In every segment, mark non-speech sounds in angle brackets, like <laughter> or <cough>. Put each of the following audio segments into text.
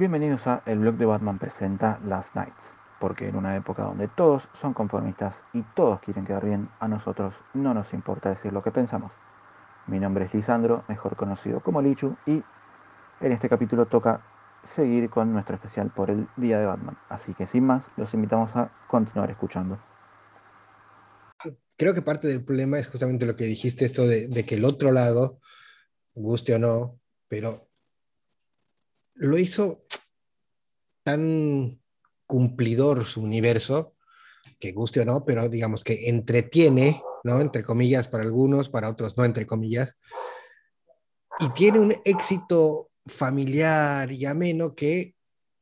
Bienvenidos a El blog de Batman presenta Last Nights, porque en una época donde todos son conformistas y todos quieren quedar bien, a nosotros no nos importa decir lo que pensamos. Mi nombre es Lisandro, mejor conocido como Lichu, y en este capítulo toca seguir con nuestro especial por el Día de Batman. Así que sin más, los invitamos a continuar escuchando. Creo que parte del problema es justamente lo que dijiste, esto de, de que el otro lado, guste o no, pero lo hizo tan cumplidor su universo, que guste o no, pero digamos que entretiene, ¿no? Entre comillas para algunos, para otros no, entre comillas, y tiene un éxito familiar y ameno que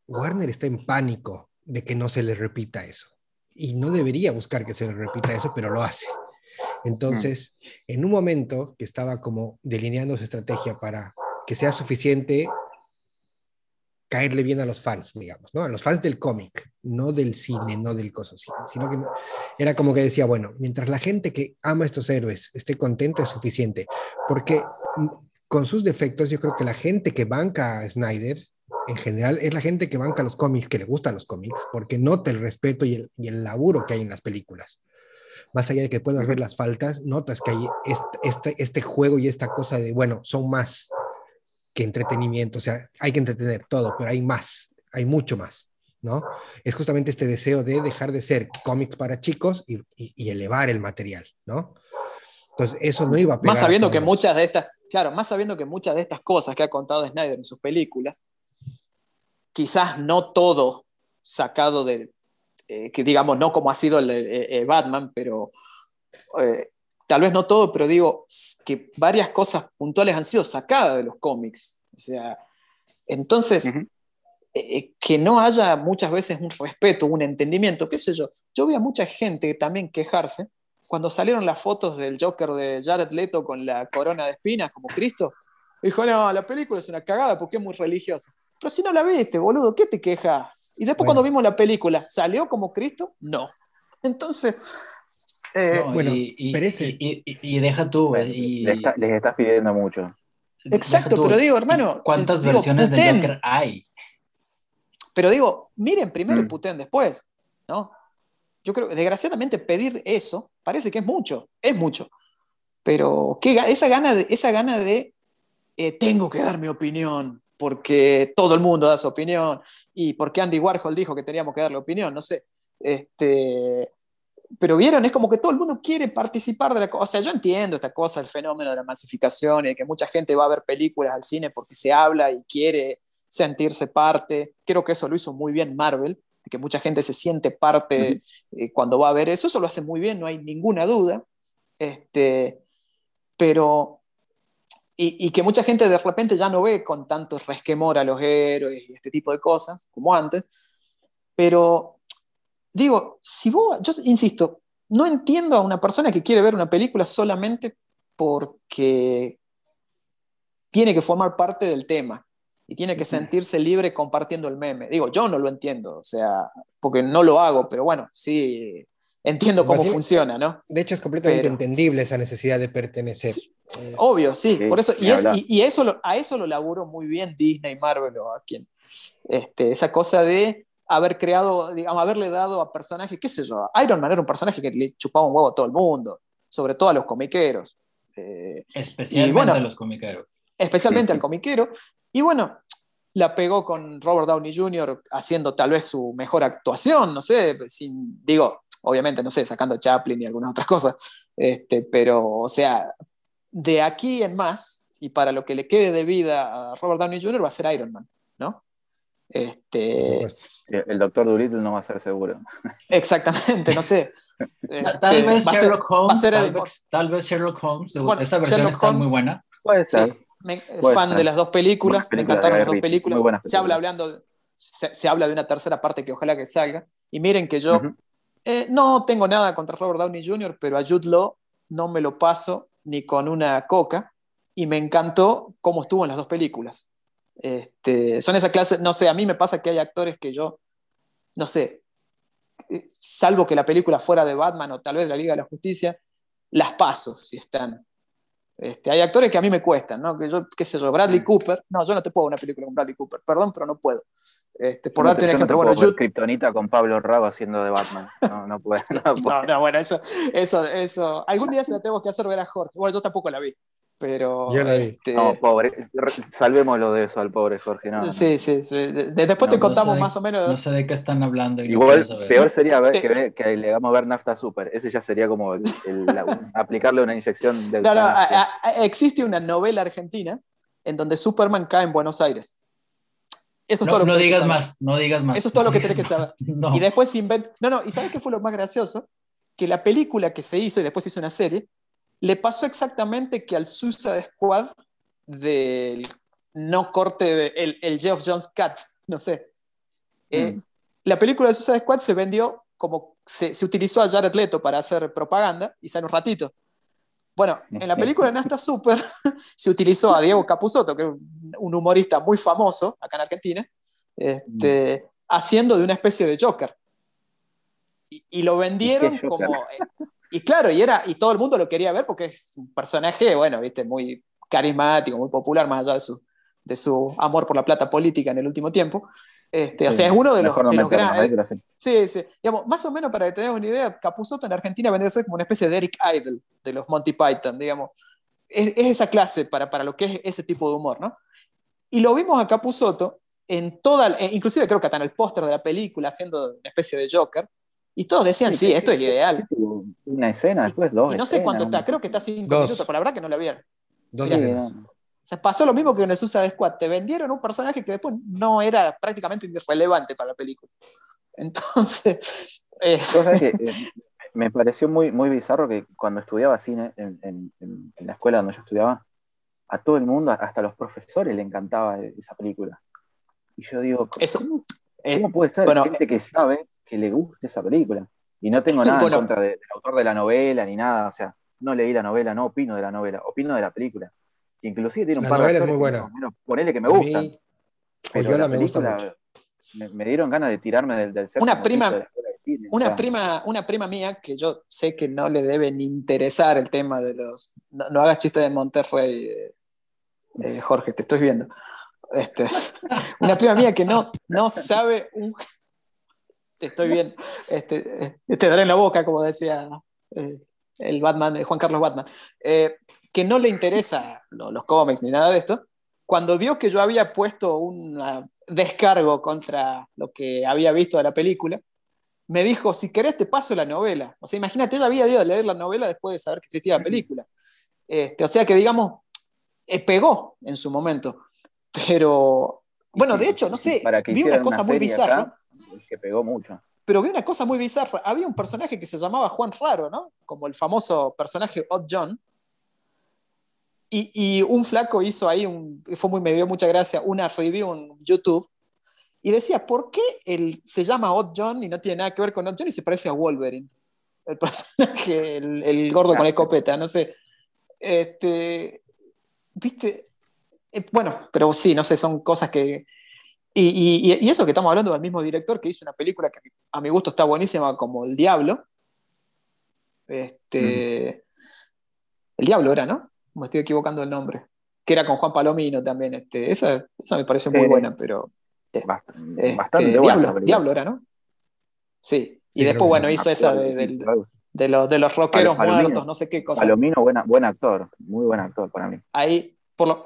Warner está en pánico de que no se le repita eso. Y no debería buscar que se le repita eso, pero lo hace. Entonces, en un momento que estaba como delineando su estrategia para que sea suficiente caerle bien a los fans, digamos, ¿no? A los fans del cómic, no del cine, no del coso, sino que era como que decía, bueno, mientras la gente que ama a estos héroes esté contenta es suficiente, porque con sus defectos yo creo que la gente que banca a Snyder en general es la gente que banca los cómics, que le gustan los cómics, porque nota el respeto y el, y el laburo que hay en las películas. Más allá de que puedas ver las faltas, notas que hay este, este, este juego y esta cosa de, bueno, son más, que entretenimiento, o sea, hay que entretener todo, pero hay más, hay mucho más, ¿no? Es justamente este deseo de dejar de ser cómics para chicos y, y, y elevar el material, ¿no? Entonces, eso no iba a Más sabiendo que muchas de estas, claro, más sabiendo que muchas de estas cosas que ha contado Snyder en sus películas, quizás no todo sacado de, eh, que digamos, no como ha sido el, el, el Batman, pero eh, tal vez no todo, pero digo que varias cosas puntuales han sido sacadas de los cómics. O sea, entonces, uh -huh. eh, que no haya muchas veces un respeto, un entendimiento, qué sé yo. Yo vi a mucha gente también quejarse cuando salieron las fotos del Joker de Jared Leto con la corona de espinas como Cristo. Dijo, no, la película es una cagada porque es muy religiosa. Pero si no la viste, boludo, ¿qué te quejas? Y después bueno. cuando vimos la película, ¿salió como Cristo? No. Entonces, eh, no, bueno, y, y, y, y, deja tú. Y... Les, está, les, estás pidiendo mucho. Exacto, tú, pero digo, hermano. ¿Cuántas digo, versiones de Joker hay? Pero digo, miren primero mm. y puteen después, ¿no? Yo creo desgraciadamente pedir eso parece que es mucho, es mucho. Pero ¿qué, esa gana de, esa gana de eh, tengo que dar mi opinión, porque todo el mundo da su opinión, y porque Andy Warhol dijo que teníamos que darle opinión, no sé. Este, pero vieron, es como que todo el mundo quiere participar de la cosa. O sea, yo entiendo esta cosa, el fenómeno de la masificación y de que mucha gente va a ver películas al cine porque se habla y quiere sentirse parte. Creo que eso lo hizo muy bien Marvel, de que mucha gente se siente parte uh -huh. eh, cuando va a ver eso. Eso lo hace muy bien, no hay ninguna duda. Este, pero. Y, y que mucha gente de repente ya no ve con tanto resquemor a los héroes y este tipo de cosas como antes. Pero digo, si vos, yo insisto, no entiendo a una persona que quiere ver una película solamente porque tiene que formar parte del tema y tiene que sentirse libre compartiendo el meme. Digo, yo no lo entiendo, o sea, porque no lo hago, pero bueno, sí entiendo cómo sí, funciona, ¿no? De hecho, es completamente pero, entendible esa necesidad de pertenecer. Sí, obvio, sí, sí, por eso, y, es, y, y eso lo, a eso lo laburó muy bien Disney, Marvel o a quien, este, esa cosa de haber creado, digamos, haberle dado a personajes, qué sé yo, Iron Man era un personaje que le chupaba un huevo a todo el mundo, sobre todo a los comiqueros. Eh, especialmente bueno, a los comiqueros. Especialmente al comiquero. Y bueno, la pegó con Robert Downey Jr. haciendo tal vez su mejor actuación, no sé, sin, digo, obviamente, no sé, sacando Chaplin y algunas otras cosas, este, pero, o sea, de aquí en más, y para lo que le quede de vida a Robert Downey Jr. va a ser Iron Man, ¿no? Este, el doctor Dolittle no va a ser seguro. Exactamente, no sé. <laughs> tal, este, vez Sherlock Holmes, tal, vez, tal, vez, Sherlock Holmes, bueno, esa versión Sherlock está Holmes, muy buena. Puede ser. Sí, me, puede fan ser. de las dos películas, me encantaron las dos películas. Se habla, hablando, se, se, habla de una tercera parte que ojalá que salga. Y miren que yo uh -huh. eh, no tengo nada contra Robert Downey Jr., pero a Jude Law no me lo paso ni con una coca. Y me encantó cómo estuvo en las dos películas. Este, son esa clase, no sé, a mí me pasa que hay actores que yo, no sé, salvo que la película fuera de Batman o tal vez de la Liga de la Justicia, las paso si están. Este, hay actores que a mí me cuestan, ¿no? Que yo, qué sé yo, Bradley Cooper. No, yo no te puedo una película con Bradley Cooper, perdón, pero no puedo. Este, por darte un ejemplo, bueno, yo. Kryptonita con Pablo Rago haciendo de Batman. No, no puedo. <laughs> No, no, bueno, eso, eso, eso. Algún día se la tengo que hacer ver a Jorge. Bueno, yo tampoco la vi. Pero. Yo la vi. Este... No, pobre. Salvémoslo de eso al pobre Jorge. No, sí, sí, sí. después te contamos más o menos. No sé de qué están hablando. Igual, peor sería ver, que, que, le vamos a ver Nafta Super. Ese ya sería como el, <laughs> aplicarle una inyección de. No, no, existe una novela argentina en donde Superman cae en Buenos Aires. Eso es todo lo que no digas más, no digas más. Eso es todo lo que tienes que <laughs> saber. Y después se inventa. No, no, ¿y sabes qué fue lo más gracioso? Que la película que se hizo y después se hizo una serie le pasó exactamente que al Suicide Squad del no corte de el, el Geoff Jones Cat, no sé. Eh, mm. La película de Suicide Squad se vendió como se, se, utilizó a Jared Leto para hacer propaganda y sale un ratito. Bueno, en la película de Nasta <laughs> Super <laughs> se utilizó a Diego Capusotto, que es un humorista muy famoso acá en Argentina, este, mm. haciendo de una especie de Joker. Y, y lo vendieron como <laughs> y claro, y, era, y todo el mundo lo quería ver porque es un personaje, bueno, viste, muy carismático, muy popular, más allá de su, de su amor por la plata política en el último tiempo. Este, o sea, es uno de los, grandes. Sí, sí. Digamos, más o menos para que tengamos una idea, Capuzotto en Argentina vendría a ser como una especie de Eric Idle de los Monty Python, digamos. Es, esa clase para, para lo que es ese tipo de humor, ¿no? Y lo vimos a Capuzotto en toda, inclusive creo que hasta en el póster de la película, haciendo una especie de Joker, y todos decían, sí, esto es ideal. Una escena, después dos. Y no sé cuánto está, creo que está cinco minutos, pero la verdad que no la vieron. Dos pasó lo mismo que en el Suicide Squad. Te vendieron un personaje que después no era prácticamente irrelevante para la película. <laughs> Entonces. Eh, <laughs> eh, me pareció muy, muy bizarro que cuando estudiaba cine en, en, la escuela donde yo estudiaba, a todo el mundo, hasta a los profesores, le encantaba esa película. Y yo digo, Eso, ¿cómo, eh, puede ser gente que sabe que le guste esa película. Y no tengo nada en contra del autor de la novela ni nada, o sea, no leí la novela, no opino de la novela, opino de la película. inclusive tiene un la par novela de es muy buena. ponele que me gustan. pero la película me, me, dieron ganas de tirarme del, del Una prima, una, prima, una prima mía que yo sé que no le debe ni interesar el tema de los. No, hagas chiste de Monterrey, eh, eh, Jorge, te estoy viendo. Este, <laughs> una prima mía que no, no sabe un, estoy bien, este, te daré en la boca, como decía eh, el Batman, eh, Juan Carlos Batman, eh, que no le interesa los cómics ni nada de esto, cuando vio que yo había puesto un descargo contra lo que había visto de la película, me dijo, si querés te paso la novela. O sea, imagínate, ella había ido a leer la novela después de saber que existía la película. Este, o sea que, digamos, pegó en su momento. Pero, bueno, de hecho, no sé, vi una cosa muy bizarra que pegó mucho. Pero vi una cosa muy bizarra. Había un personaje que se llamaba Juan Raro, ¿no? Como el famoso personaje Odd John. Y, un flaco hizo ahí, un, fue muy, me dio mucha gracia, una review en YouTube. Y decía, ¿por qué él se llama Odd John y no tiene nada que ver con Odd John y se parece a Wolverine? El personaje, el, gordo con la escopeta, no sé. Este, ¿Viste? Eh, bueno, pero sí, no sé, son cosas que, y, eso que estamos hablando del mismo director que hizo una película que a mi gusto está buenísima como El Diablo. Este, El Diablo era, ¿no? Me estoy equivocando el nombre. Que era con Juan Palomino también. Este, esa, me pareció muy buena, pero. Eh, este, bastante buena. Diablo, era, ¿no? Sí. Y después, bueno, hizo esa de, de, los, de los rockeros muertos, no sé qué cosa. Palomino, buen actor, muy buen actor para mí. Ahí,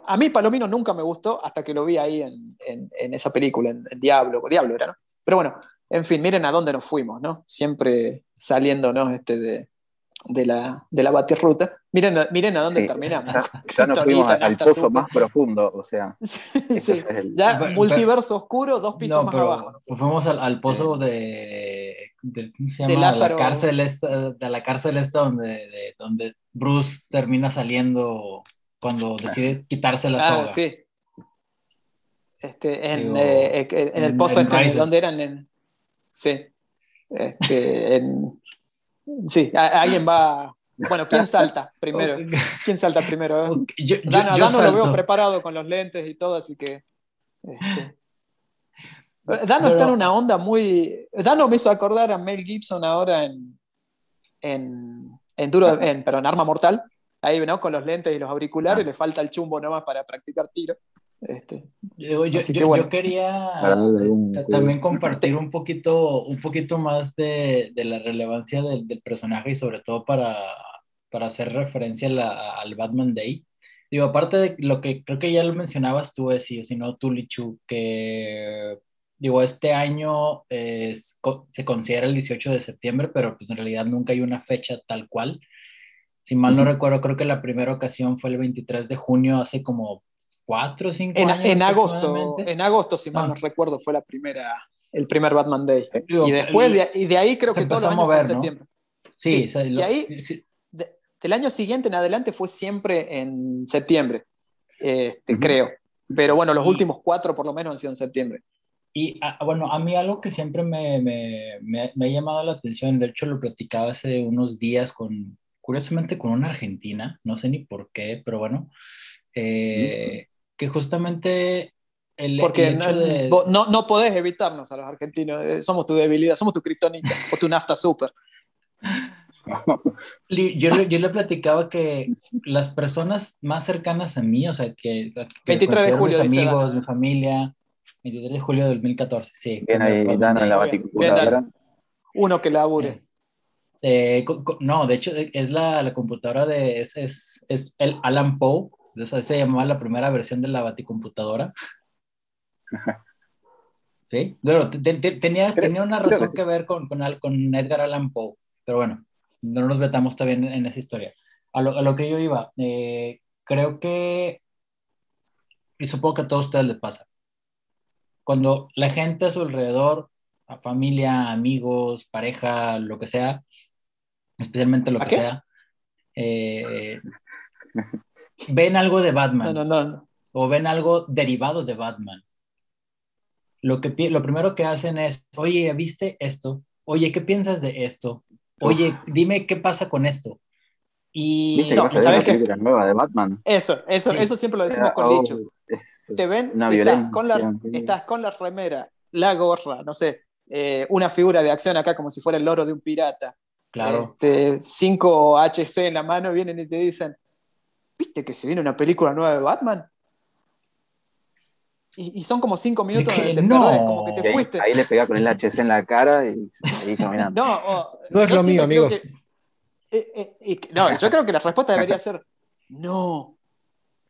a mí Palomino nunca me gustó hasta que lo vi ahí en, esa película, en, Diablo, Diablo era, ¿no? Pero bueno, en fin, miren a dónde nos fuimos, ¿no? Siempre saliéndonos este de, la, de la batirruta. Miren, miren a dónde terminamos. <laughs> Ya, nos fuimos al pozo más profundo, o sea. <laughs> sí, ya multiverso oscuro, dos pisos más abajo. fuimos al, pozo de, de, La cárcel esta, de la cárcel esta donde, donde Bruce termina saliendo cuando <laughs> decide quitarse la ah, soga. Sí. Este, en, eh, eh, en, el pozo este, ¿dónde eran? En, sí. Este, en, sí, alguien va. Bueno, ¿quién salta <laughs> primero? ¿Quién salta primero? Yo, Dano, lo veo preparado con los lentes y todo, así que. Este. <laughs> Dano está en una onda muy. Dano me hizo acordar a Mel Gibson ahora en. En, en Duro, en, pero en Arma Mortal ahí, ¿no? Con los lentes y los auriculares, le falta el chumbo nomás para practicar tiro. Este, yo, quería también compartir un poquito, un poquito más de, de la relevancia del, del, personaje y sobre todo para, para hacer referencia al Batman Day. Digo, aparte de lo que creo que ya lo mencionabas tú, si, si no tú, Lichu, que digo, este año es, se considera el 18 de septiembre, pero pues en realidad nunca hay una fecha tal cual. Si mal no recuerdo, creo que la primera ocasión fue el 23 de junio, hace como cuatro o cinco en, años. En agosto, en agosto, si mal no ah. recuerdo, fue la primera, el primer Batman Day. y después, de, y de ahí creo que todo los años en septiembre. Sí, y ahí, del año siguiente en adelante fue siempre en septiembre, este, creo. Pero bueno, los últimos cuatro por lo menos han sido en septiembre. Y ah, bueno, a mí algo que siempre me, me, me, ha llamado la atención, de hecho lo platicaba hace unos días con, curiosamente con una argentina, no sé ni por qué, pero bueno, eh, que justamente el, Porque no, no, podés evitarnos a los argentinos, eh, somos tu debilidad, somos tu criptonita o tu nafta super. <laughs> Yo, yo, le platicaba que las personas más cercanas a mí, o sea, que, 23 de julio, mis amigos, mi familia, 23 de julio del 2014, sí. Bien ahí, Dana, la baticomputadora. Uno que labure. Eh, eh no, de hecho, es la, la computadora de. Es, es, es, el Alan Poe. Esa se llamaba la primera versión de la baticomputadora. <laughs> Sí, pero tenía, tenía una razón que ver con, con, con Edgar Allan Poe. Pero bueno, no nos metamos también en esa historia. A lo, a lo que yo iba, eh, creo que, y supongo que a todos ustedes les pasa, cuando la gente a su alrededor, a familia, amigos, pareja, lo que sea, especialmente lo que sea, eh, ven algo de Batman. No, no, no. O ven algo derivado de Batman. Lo, que, lo primero que hacen es, oye, ¿viste esto? Oye, ¿qué piensas de esto? oye, dime qué pasa con esto. Y no, ¿sabes qué? nueva de Batman. Eso, eso, eso siempre lo decimos con dicho. Oh, Te ven, estás, con la, estás con la remera, la gorra, no sé, eh, una figura de acción acá como si fuera el loro de un pirata. Claro. Este, 5 HC en la mano vienen y te dicen, ¿viste que se viene una película nueva de Batman? Y, son como cinco minutos de te no. como que te fuiste. Ahí, le pega con el HC en la cara y seguís caminando. <laughs> No, no es lo mío, amigo. Eh, eh, no, yo creo que la respuesta debería ser no.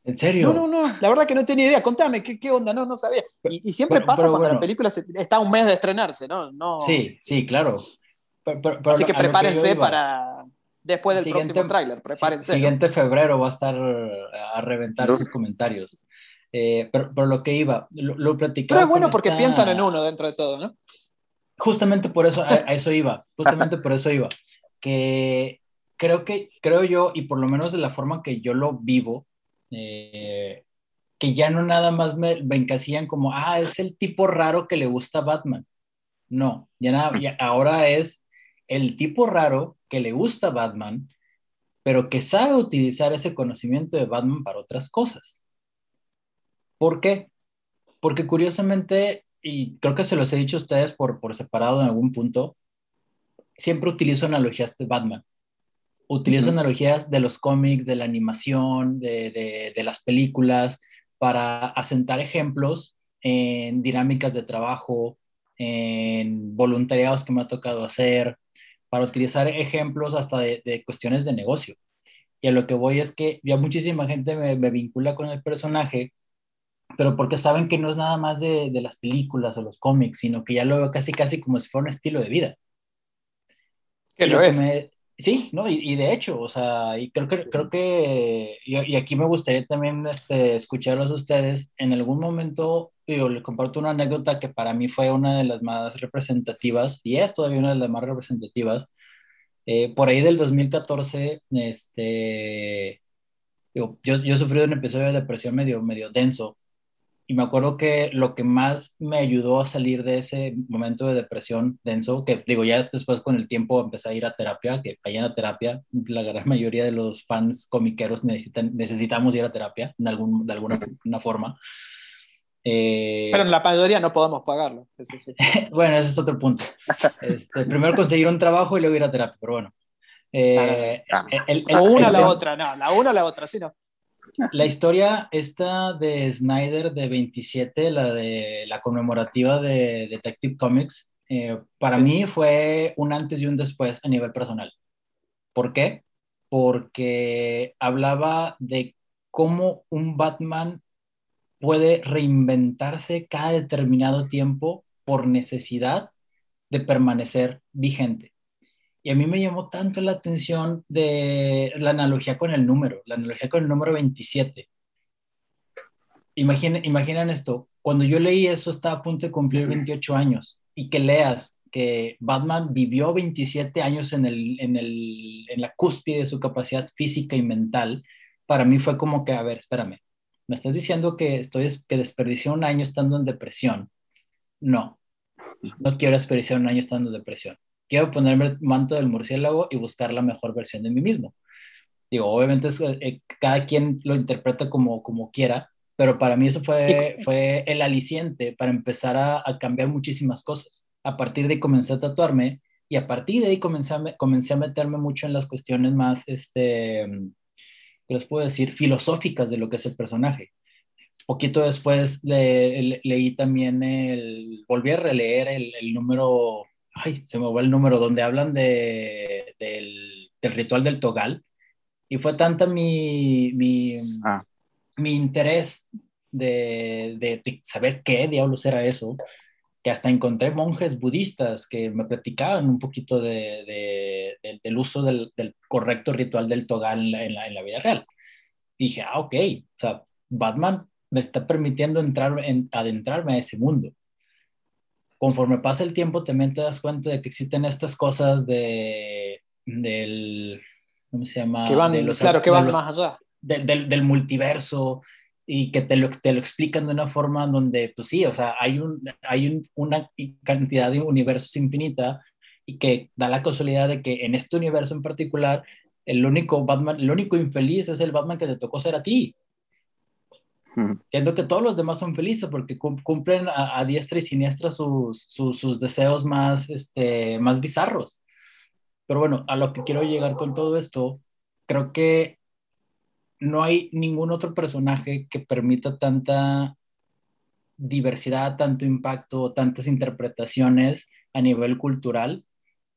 ¿En serio? No, no, no, la verdad que no tenía idea. Contame, ¿qué, qué onda? No, no sabía. Y, siempre pasa cuando la película está un mes de estrenarse, ¿no? no... Sí, sí, claro. Así que prepárense para después del próximo tráiler, prepárense. Siguiente febrero va a estar a reventar sus comentarios. Eh, pero, pero, lo que iba, lo, lo platicaba. Pero es bueno porque piensan en uno dentro de todo, ¿no? Justamente por eso, a, eso iba, justamente por eso iba. Que creo que, creo yo, y por lo menos de la forma que yo lo vivo, eh, que ya no nada más me, me, encasillan como, ah, es el tipo raro que le gusta Batman. No, ya nada, ya ahora es el tipo raro que le gusta Batman, pero que sabe utilizar ese conocimiento de Batman para otras cosas. ¿Por qué? Porque curiosamente, y creo que se los he dicho a ustedes por, por separado en algún punto, siempre utilizo analogías de Batman. Utilizo analogías de los cómics, de la animación, de, de, de, las películas, para asentar ejemplos en dinámicas de trabajo, en voluntariados que me ha tocado hacer, para utilizar ejemplos hasta de, de cuestiones de negocio. Y a lo que voy es que ya muchísima gente me, me vincula con el personaje pero porque saben que no es nada más de, de, las películas o los cómics, sino que ya lo veo casi casi como si fuera un estilo de vida. Que lo, es. sí, ¿no? Y, y, de hecho, o sea, y creo que, creo que, y, y, aquí me gustaría también este, escucharlos a ustedes, en algún momento, digo, les comparto una anécdota que para mí fue una de las más representativas, y es todavía una de las más representativas, eh, por ahí del 2014, este, yo, yo sufrí un episodio de depresión medio, medio denso, y me acuerdo que lo que más me ayudó a salir de ese momento de depresión denso, que digo, ya después con el tiempo empecé a ir a terapia, que vayan a terapia, la gran mayoría de los fans comiqueros necesitan, necesitamos ir a terapia en algún, de alguna una forma. Eh, Pero en la mayoría no podemos pagarlo, eso sí. <laughs> bueno, ese es otro punto. Este, primero conseguir un trabajo y luego ir a terapia, pero bueno. Eh, o una a la otra, no, la una a la otra, sí, no. La historia esta de Snyder de 27, la de la conmemorativa de Detective Comics, eh, para mí fue un antes y un después a nivel personal. ¿Por qué? Porque hablaba de cómo un Batman puede reinventarse cada determinado tiempo por necesidad de permanecer vigente. Y a mí me llamó tanto la atención de la analogía con el número, la analogía con el número 27. Imaginen, imaginan esto, cuando yo leí eso estaba a punto de cumplir 28 años y que leas que Batman vivió 27 años en, el, en, el, en la cúspide de su capacidad física y mental, para mí fue como que, a ver, espérame, me estás diciendo que, estoy, que desperdicié un año estando en depresión. No, no quiero desperdiciar un año estando en depresión quiero ponerme el manto del murciélago y buscar la mejor versión de mí mismo. Digo, obviamente eh, cada quien lo interpreta como, como quiera, pero para mí eso fue, fue el aliciente para empezar a, a, cambiar muchísimas cosas. A partir de ahí comencé a tatuarme y a partir de ahí comencé a, comencé a meterme mucho en las cuestiones más, este, ¿qué les puedo decir? Filosóficas de lo que es el personaje. Poquito después leí también el, volví a releer el, el número ay, se me va el número, donde hablan de, del, del, ritual del Togal. Y fue tanta mi, mi, ah. mi interés de, de, saber qué diablos era eso, que hasta encontré monjes budistas que me platicaban un poquito de, de, del uso del, del, correcto ritual del Togal en la, en la, vida real. dije, ah, ok, o sea, Batman me está permitiendo entrar en, adentrarme a ese mundo conforme pasa el tiempo también te das cuenta de que existen estas cosas de, del, ¿cómo se llama? Que van, claro, que van más allá. del, del, multiverso y que te lo, te lo explican de una forma donde, pues sí, o sea, hay, un, hay un, una cantidad de universos infinita y que da la casualidad de que en este universo en particular, el único Batman, el único infeliz es el Batman que te tocó ser a ti. Siento que todos los demás son felices porque cumplen a, diestra y siniestra sus, sus, deseos más, este, más bizarros. Pero bueno, a lo que quiero llegar con todo esto, creo que no hay ningún otro personaje que permita tanta diversidad, tanto impacto, tantas interpretaciones a nivel cultural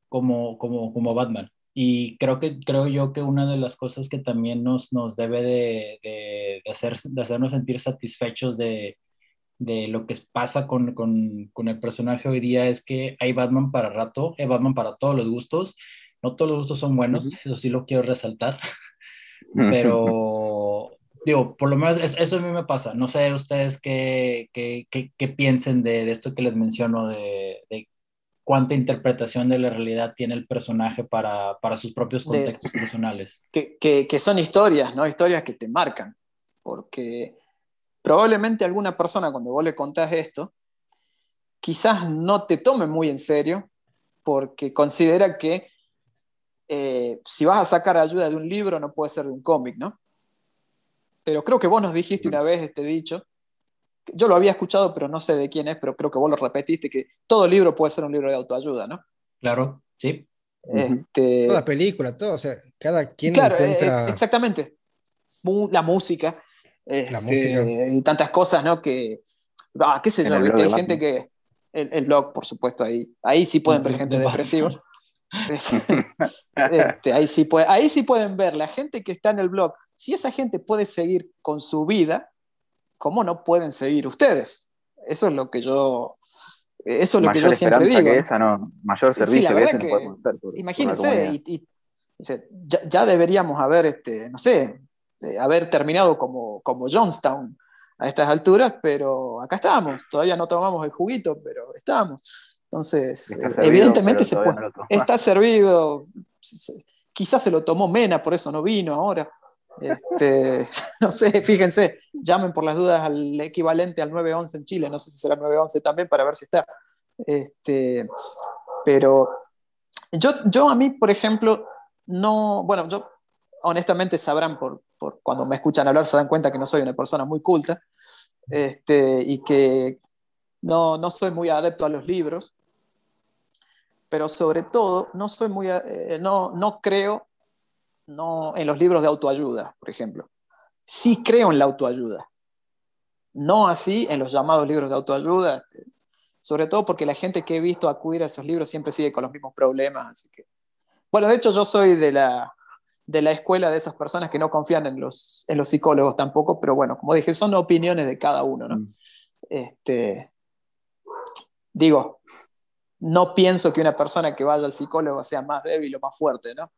como, como, como Batman. Y creo, que, creo yo que una de las cosas que también nos, nos debe de, de, hacer, de hacernos sentir satisfechos de, de lo que pasa con, con, con, el personaje hoy día es que hay Batman para rato, hay Batman para todos los gustos. No todos los gustos son buenos, eso sí lo quiero resaltar. <laughs> Pero, <laughs> digo, por lo menos eso a mí me pasa. No sé ustedes qué, qué, qué, qué piensen de, de, esto que les menciono, de, de cuánta interpretación de la realidad tiene el personaje para, para sus propios contextos personales. Que, que, que, son historias, ¿no? Historias que te marcan, porque probablemente alguna persona cuando vos le contás esto, quizás no te tome muy en serio, porque considera que eh, si vas a sacar ayuda de un libro no puede ser de un cómic, ¿no? Pero creo que vos nos dijiste una vez este dicho, yo lo había escuchado, pero no sé de quién es, pero creo que vos lo repetiste, que todo libro puede ser un libro de autoayuda, ¿no? Claro, sí. Este... Toda película, todo, o sea, cada quien claro, eh, encuentra... exactamente. La música, la este, música. y tantas cosas, ¿no? Que, ah, qué sé yo, hay gente que... El, blog, por supuesto, ahí, ahí sí pueden ver gente depresiva. <laughs> Este, ahí, sí puede, ahí sí pueden ver la gente que está en el blog. Si esa gente puede seguir con su vida, ¿cómo no pueden seguir ustedes? Eso es lo que yo, eso es lo que yo siempre digo. Que esa, no, mayor servicio sí, que, hacer imagínense, y, ya, deberíamos haber, este, no sé, eh, haber terminado como, como Johnstown a estas alturas, pero acá estamos, todavía no tomamos el juguito, pero estamos. Entonces, evidentemente se puede, está servido, quizás se lo tomó Mena, por eso no vino ahora. Este, <laughs> no sé, fíjense, llamen por las dudas al equivalente al 911 en Chile, no sé si será 911 también para ver si está. Este, pero yo, yo a mí, por ejemplo, no, bueno, yo honestamente sabrán por, por, cuando me escuchan hablar, se dan cuenta que no soy una persona muy culta este, y que no, no soy muy adepto a los libros, pero sobre todo no soy muy, eh, no, no creo no, en los libros de autoayuda, por ejemplo. Sí creo en la autoayuda. No así en los llamados libros de autoayuda, este, sobre todo porque la gente que he visto acudir a esos libros siempre sigue con los mismos problemas. Así que... Bueno, de hecho yo soy de la, de la escuela de esas personas que no confían en los, en los psicólogos tampoco, pero bueno, como dije, son opiniones de cada uno. ¿no? Mm. Este, digo, no pienso que una persona que vaya al psicólogo sea más débil o más fuerte, ¿no?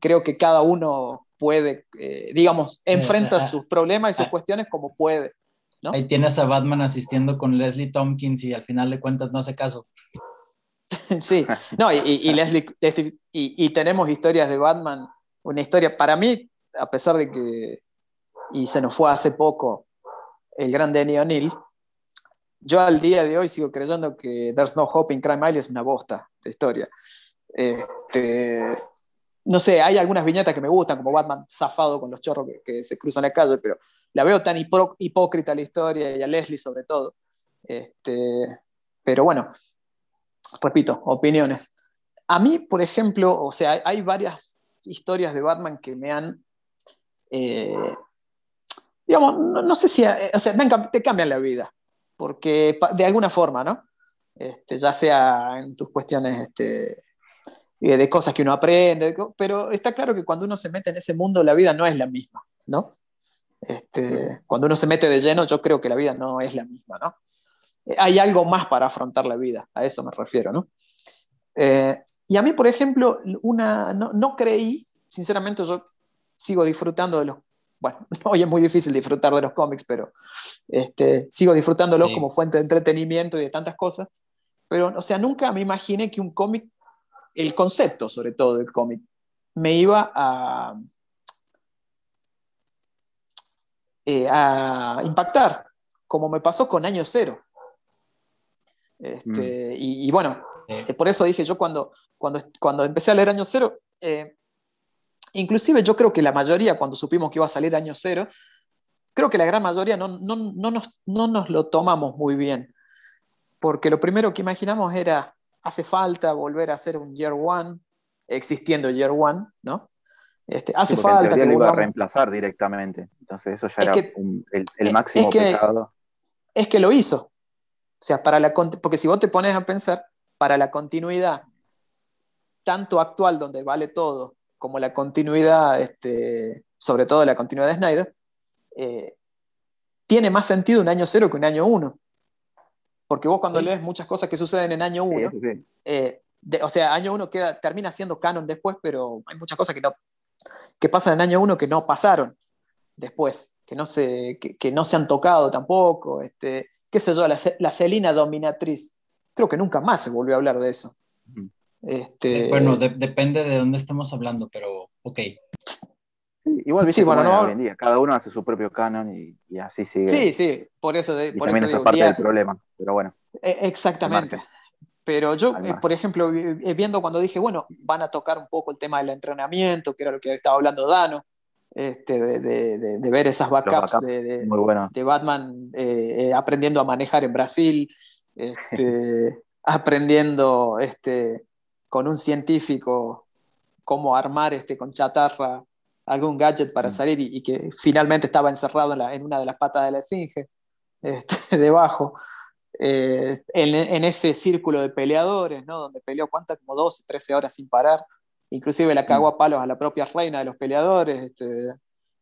Creo que cada uno puede, eh, digamos, enfrenta ah, sus problemas y sus ah. cuestiones como puede. Ahí tienes a Batman asistiendo con Leslie Tompkins y al final de cuentas no hace caso. <laughs> sí, no, y, <laughs> Leslie, y, tenemos historias de Batman, una historia, para mí, a pesar de que, y se nos fue hace poco el gran Danny O'Neill, yo al día de hoy sigo creyendo que There's No Hope in Crime Isle es una bosta de historia. Este, no sé, hay algunas viñetas que me gustan, como Batman zafado con los chorros que, se cruzan la calle, pero la veo tan hipócrita la historia y a Leslie sobre todo. Este, pero bueno, repito, opiniones. A mí, por ejemplo, o sea, hay varias historias de Batman que me han, eh, digamos, no, sé si, o sea, te cambian la vida, porque de alguna forma, ¿no? Este, ya sea en tus cuestiones este, de cosas que uno aprende, pero está claro que cuando uno se mete en ese mundo la vida no es la misma, ¿no? Este, cuando uno se mete de lleno, yo creo que la vida no es la misma, ¿no? Eh, hay algo más para afrontar la vida, a eso me refiero, ¿no? Eh, y a mí, por ejemplo, una, no, creí, sinceramente yo sigo disfrutando de los, bueno, <laughs> hoy es muy difícil disfrutar de los cómics, pero este, sigo disfrutándolos como fuente de entretenimiento y de tantas cosas, pero, o sea, nunca me imaginé que un cómic, el concepto sobre todo del cómic, me iba a, Eh, a impactar, como me pasó con Año Cero. Este, mm. y, bueno, eh, por eso dije yo cuando, cuando, cuando empecé a leer Año Cero, eh, inclusive yo creo que la mayoría, cuando supimos que iba a salir Año Cero, creo que la gran mayoría no, no, no, nos, no nos lo tomamos muy bien, porque lo primero que imaginamos era, hace falta volver a hacer un Year One, existiendo Year One, ¿no? Este, hace falta que lo iba a reemplazar directamente. Entonces eso ya era el, máximo es que, pecado. Es que lo hizo. O sea, para la, porque si vos te pones a pensar, para la continuidad, tanto actual donde vale todo, como la continuidad, este, sobre todo la continuidad de Snyder, eh, tiene más sentido un año cero que un año uno. Porque vos cuando lees muchas cosas que suceden en año uno, eh, o sea, año uno queda, termina siendo canon después, pero hay muchas cosas que no, que pasan en año uno que no pasaron después, que no se, que, no se han tocado tampoco. Este, qué sé yo, la, la Celina dominatriz. Creo que nunca más se volvió a hablar de eso. Este... Bueno, depende de dónde estemos hablando, pero ok. igual, ¿viste? Sí, bueno, no... hoy en día, cada uno hace su propio canon y, así sigue. Sí, sí, por eso. De, por también eso esa parte del problema, pero bueno. E, exactamente. Pero yo, eh, por ejemplo, eh, viendo cuando dije, bueno, van a tocar un poco el tema del entrenamiento, que era lo que estaba hablando Dano, este, de, ver esas backups, de, Batman eh, aprendiendo a manejar en Brasil, este, <laughs> aprendiendo este, con un científico cómo armar este, con chatarra algún gadget para mm. salir y, que finalmente estaba encerrado en, una de las patas de la esfinge, <laughs> este, debajo. Eh, en, ese círculo de peleadores, ¿no? donde peleó cuántas, como 12, 13 horas sin parar, inclusive la cagó a palos a la propia reina de los peleadores, este,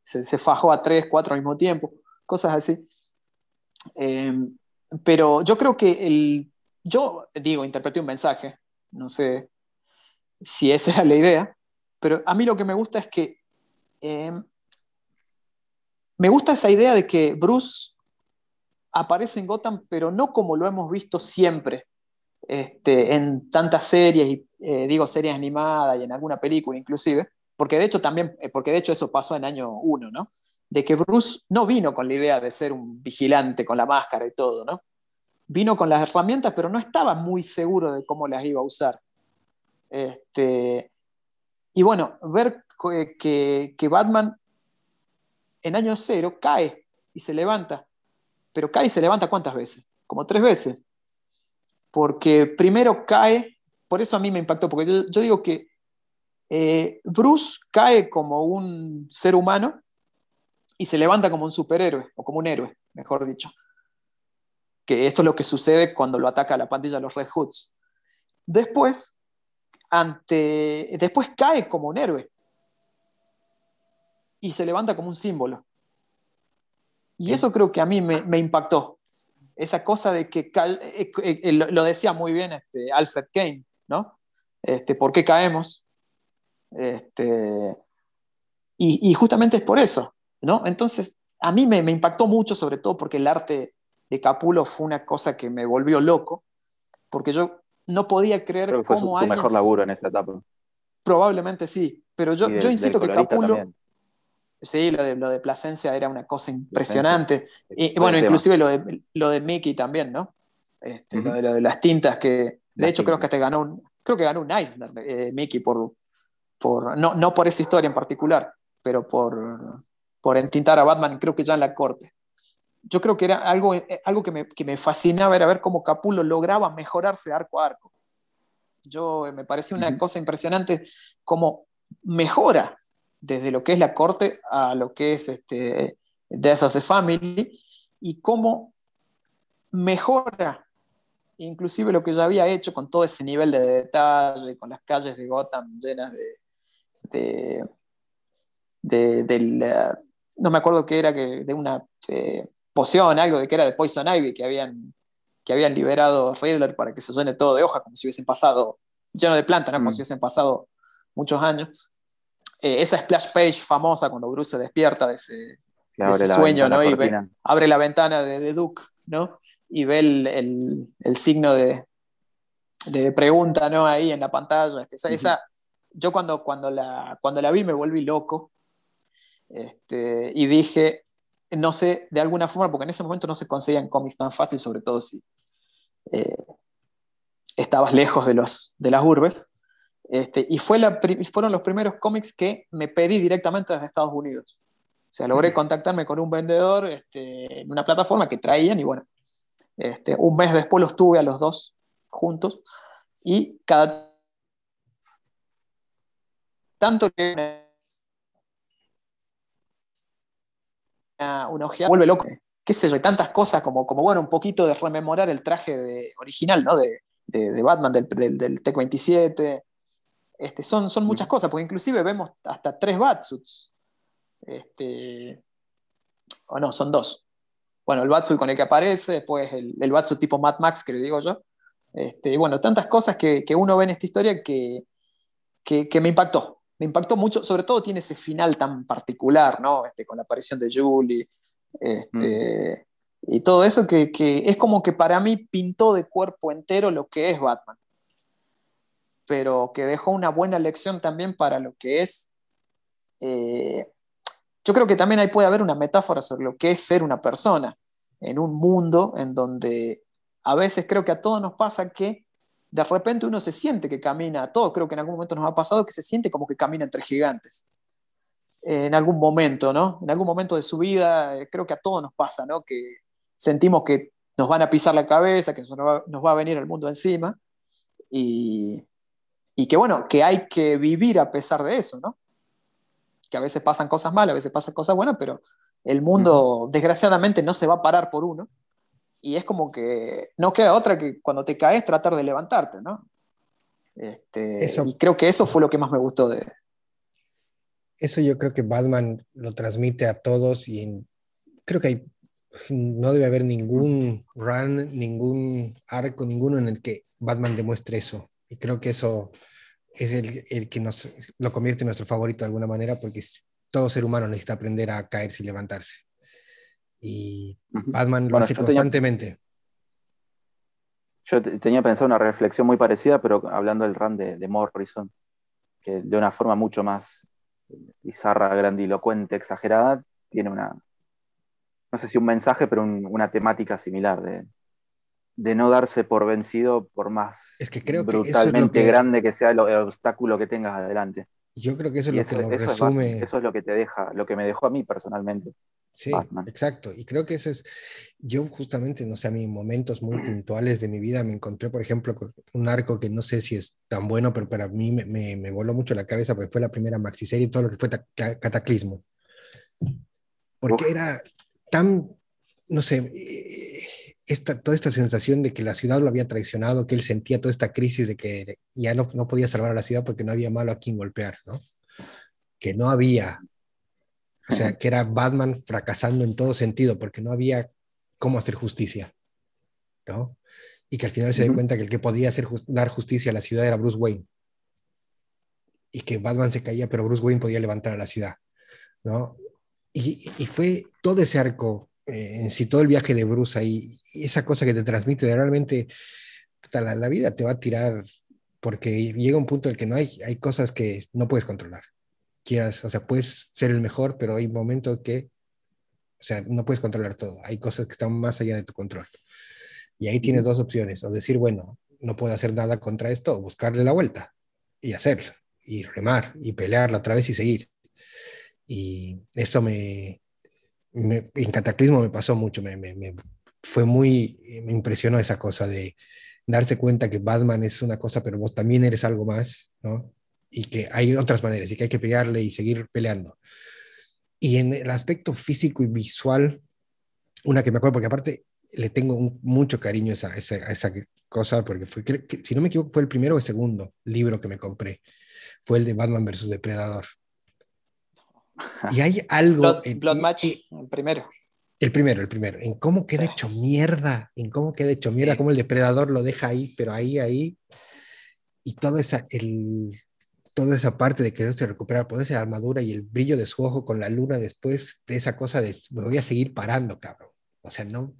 se, fajó a 3, 4 al mismo tiempo, cosas así. Em, pero yo creo que el, yo digo, interpreté un mensaje, no sé si esa era la idea, pero a mí lo que me gusta es que em, me gusta esa idea de que Bruce aparece en Gotham, pero no como lo hemos visto siempre este, en tantas series, y, eh, digo series animadas y en alguna película inclusive, porque de hecho también, eh, porque de hecho eso pasó en año uno, ¿no? De que Bruce no vino con la idea de ser un vigilante con la máscara y todo, ¿no? Vino con las herramientas, pero no estaba muy seguro de cómo las iba a usar. Este, y bueno, ver que, que Batman en año cero cae y se levanta pero cae y se levanta cuántas veces? Como tres veces. Porque primero cae por eso a mí me impactó, porque yo, digo que eh, Bruce cae como un ser humano y se levanta como un superhéroe, o como un héroe, mejor dicho. Que esto es lo que sucede cuando lo ataca la pandilla de los Red Hoods. Después, ante, después cae como un héroe y se levanta como un símbolo. Y eso creo que a mí me, impactó. Esa cosa de que, eh, eh, eh, lo decía muy bien este, Alfred Kane, ¿no? Este, ¿Por qué caemos? Este, y, justamente es por eso, ¿no? Entonces, a mí me, impactó mucho, sobre todo porque el arte de Capulo fue una cosa que me volvió loco, porque yo no podía creer Creo que fue su, mejor laburo en esa etapa. Probablemente sí, pero yo, yo insisto que Capulo... Sí, lo de, lo de Plasencia era una cosa impresionante. Y, bueno, inclusive lo de, lo de Mickey también, ¿no? Este, lo, de, las tintas que, de hecho, creo que te ganó un, creo que ganó un Eisner, eh, Mickey, por, por, no, no por esa historia en particular, pero por, por entintar a Batman, creo que ya en la corte. Yo creo que era algo, eh, algo que, me, que me fascinaba, era ver cómo Capulo lograba mejorarse arco a arco. Yo eh, me parecía una cosa impresionante cómo mejora desde lo que es la corte a lo que es este, Death of the Family y cómo mejora inclusive lo que ya había hecho con todo ese nivel de detalle, con las calles de Gotham llenas de, de, no me acuerdo qué era, que, de una poción, algo de que era de Poison Ivy, que habían, que habían liberado Riddler para que se llene todo de hojas, como si hubiesen pasado, lleno de plantas, como mm. si hubiesen pasado muchos años. Eh, esa splash page famosa cuando Bruce se despierta de ese, sueño, ¿no? Y abre la ventana de, Duke, ¿no? Y ve el, signo de, pregunta, ¿no? Ahí en la pantalla. Este, esa, yo cuando, cuando, la, cuando la vi me volví loco este, y dije, no sé, de alguna forma, porque en ese momento no se conseguían cómics tan fácil, sobre todo si eh, estabas lejos de, los, de las urbes. Este, y fue la, fueron los primeros cómics que me pedí directamente desde Estados Unidos. O sea, logré contactarme con un vendedor este, en una plataforma que traían y bueno, este, un mes después los tuve a los dos juntos y cada tanto que una, ojeada vuelve loco. Qué sé yo, hay tantas cosas como, como, bueno, un poquito de rememorar el traje de, original, ¿no? De, de, Batman, del, del, del T-27, este, son, son muchas cosas, porque inclusive vemos hasta tres Batsuits. Este, o no, son dos. Bueno, el Batsuit con el que aparece, después el, el Batsuit tipo Mad Max, que le digo yo. Este, bueno, tantas cosas que, uno ve en esta historia que, que, me impactó. Me impactó mucho, sobre todo tiene ese final tan particular, ¿no? Este, con la aparición de Julie. Este. Y todo eso que, que es como que para mí pintó de cuerpo entero lo que es Batman pero que dejó una buena lección también para lo que es... Eh, yo creo que también ahí puede haber una metáfora sobre lo que es ser una persona en un mundo en donde a veces creo que a todos nos pasa que de repente uno se siente que camina, a todos creo que en algún momento nos ha pasado que se siente como que camina entre gigantes. en algún momento, ¿no? En algún momento de su vida, eh, creo que a todos nos pasa, ¿no? Que sentimos que nos van a pisar la cabeza, que nos va, nos va a venir el mundo encima. Y, y que bueno, que hay que vivir a pesar de eso, ¿no? Que a veces pasan cosas malas, a veces pasan cosas buenas, pero el mundo desgraciadamente no se va a parar por uno. Y es como que no queda otra que cuando te caes tratar de levantarte, ¿no? Este, y creo que eso fue lo que más me gustó de... Eso yo creo que Batman lo transmite a todos y creo que hay, no debe haber ningún run, ningún arco, ninguno en el que Batman demuestre eso. Y creo que eso es el, que nos lo convierte en nuestro favorito de alguna manera, porque todo ser humano necesita aprender a caerse y levantarse. Y Batman lo hace constantemente. yo tenía pensado una reflexión muy parecida, pero hablando del run de, Morrison, que de una forma mucho más bizarra, grandilocuente, exagerada, tiene una, no sé si un mensaje, pero una temática similar de, de no darse por vencido por más es que creo brutalmente grande que sea el, obstáculo que tengas adelante. Yo creo que eso es lo que nos resume. eso es lo que te deja, lo que me dejó a mí personalmente. Sí, exacto. Y creo que eso es, yo justamente, no sé, a mí momentos muy puntuales de mi vida me encontré, por ejemplo, con un arco que no sé si es tan bueno, pero para mí me, me, voló mucho la cabeza porque fue la primera maxiserie y todo lo que fue Cataclismo. Porque era tan, no sé, eh, esta, toda esta sensación de que la ciudad lo había traicionado, que él sentía toda esta crisis de que ya no, no podía salvar a la ciudad porque no había malo a quien golpear, ¿no? Que no había o sea, que era Batman fracasando en todo sentido porque no había cómo hacer justicia. ¿no? Y que al final se dio cuenta que el que podía hacer, dar justicia a la ciudad era Bruce Wayne. Y que Batman se caía, pero Bruce Wayne podía levantar a la ciudad. ¿no? Y, y fue todo ese arco, eh, en sí, todo el viaje de Bruce ahí, y esa cosa que te transmite, realmente la, la vida te va a tirar porque llega un punto en el que no hay, hay cosas que no puedes controlar quieras, o sea, puedes ser el mejor, pero hay momentos que, o sea, no puedes controlar todo, hay cosas que están más allá de tu control. Y ahí tienes dos opciones, o decir, bueno, no puedo hacer nada contra esto, o buscarle la vuelta y hacerlo, y remar, y pelearla otra vez y seguir. Y eso me, en Cataclismo me pasó mucho, me, me, fue muy, me impresionó esa cosa de darse cuenta que Batman es una cosa, pero vos también eres algo más, ¿no? y que hay otras maneras y que hay que pegarle y seguir peleando. Y en el aspecto físico y visual, una que me acuerdo, porque aparte le tengo mucho cariño a esa, esa, cosa, porque fue, si no me equivoco, fue el primero o el segundo libro que me compré. Fue el de Batman versus Depredador. Y hay algo... Blood, Match, el primero. El primero, el primero. En cómo queda hecho mierda, en cómo queda hecho mierda, cómo el depredador lo deja ahí, pero ahí, ahí. Y todo esa, el, toda esa parte de quererse recuperar, ponerse la armadura y el brillo de su ojo con la luna después de esa cosa de me voy a seguir parando, cabrón. O sea, no,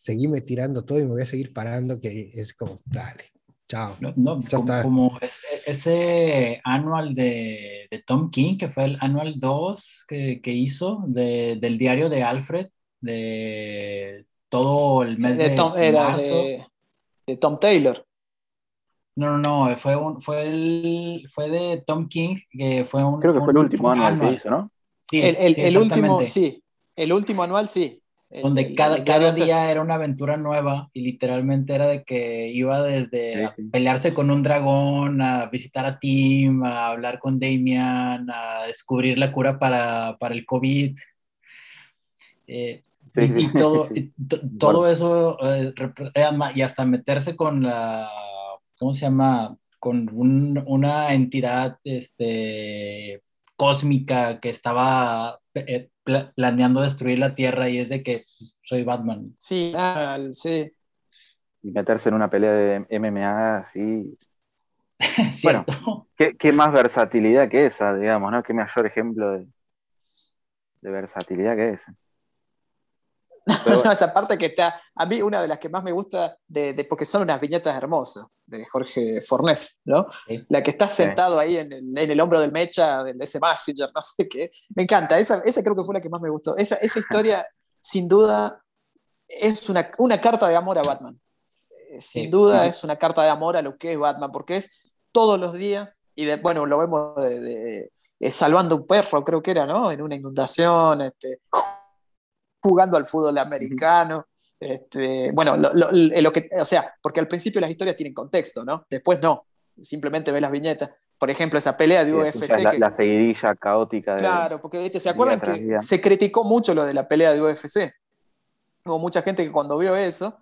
seguíme tirando todo y me voy a seguir parando, que es como, dale, chao. No, como, ese, anual de, de, Tom King, que fue el anual 2 que, que hizo de, del diario de Alfred, de todo el mes de, Tom, marzo. de Tom Taylor. No, no, no, fue, un, fue, el, fue de Tom King, que fue un... Creo que fue el último anual, que hizo, ¿no? Sí, el, el, último, sí, el último anual, sí. Donde cada, cada día era una aventura nueva y literalmente era de que iba desde pelearse con un dragón, a visitar a Tim, a hablar con Damian, a descubrir la cura para, para el COVID. Eh, y, todo, <laughs> todo eso, eh, y hasta meterse con la ¿cómo se llama? Con una entidad este, cósmica que estaba eh, planeando destruir la Tierra y es de que pues, soy Batman. Sí, sí. Y meterse en una pelea de MMA así. <laughs> bueno, ¿qué, más versatilidad que esa, digamos, ¿no? Qué mayor ejemplo de, de versatilidad que esa. <laughs> esa parte que está, a mí una de las que más me gusta, de, porque son unas viñetas hermosas, de Jorge Fornés, ¿no? La que está sentado ahí en el, en el, hombro del mecha, de ese Messenger, no sé qué. Me encanta, esa, esa creo que fue la que más me gustó. Esa, esa historia, <laughs> sin duda, es una, una, carta de amor a Batman. Eh, sin duda es una carta de amor a lo que es Batman, porque es todos los días, y de, bueno, lo vemos de, eh, salvando un perro, creo que era, ¿no? En una inundación, este, jugando al fútbol americano. Este, bueno, lo, que, o sea, porque al principio las historias tienen contexto, ¿no? Después no, simplemente ves las viñetas. Por ejemplo, esa pelea de UFC. La, seguidilla caótica. claro, porque ¿se acuerdan que se criticó mucho lo de la pelea de UFC? Hubo mucha gente que cuando vio eso,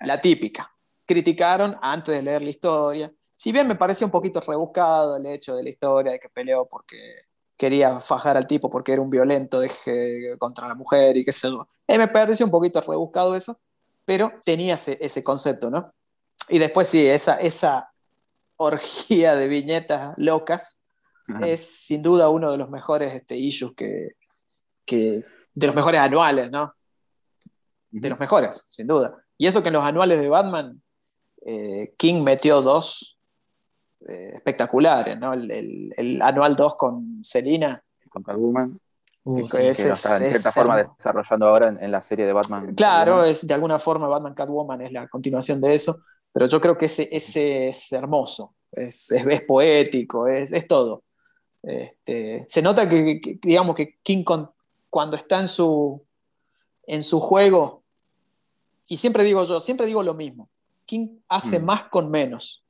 la típica, criticaron antes de leer la historia. Si bien me pareció un poquito rebuscado el hecho de la historia, de que peleó porque quería fajar al tipo porque era un violento de, contra la mujer y qué sé yo. Eh, me pareció un poquito rebuscado eso, pero tenía ese, ese concepto, ¿no? Y después sí, esa, esa orgía de viñetas locas es sin duda uno de los mejores este, issues que, que, de los mejores anuales, ¿no? De los mejores, sin duda. Y eso que en los anuales de Batman, eh, King metió dos eh, espectaculares, ¿no? El, el, anual 2 con Selina. Con Catwoman. Uh, que, en cierta forma desarrollando ahora en, la serie de Batman. Claro, es de alguna forma Batman Catwoman es la continuación de eso, pero yo creo que ese, ese es hermoso, es, es, poético, es, es, todo. Este, se nota que, que, digamos que King Kong, cuando está en su, en su juego, y siempre digo yo, siempre digo lo mismo, King hace Mm. más con menos.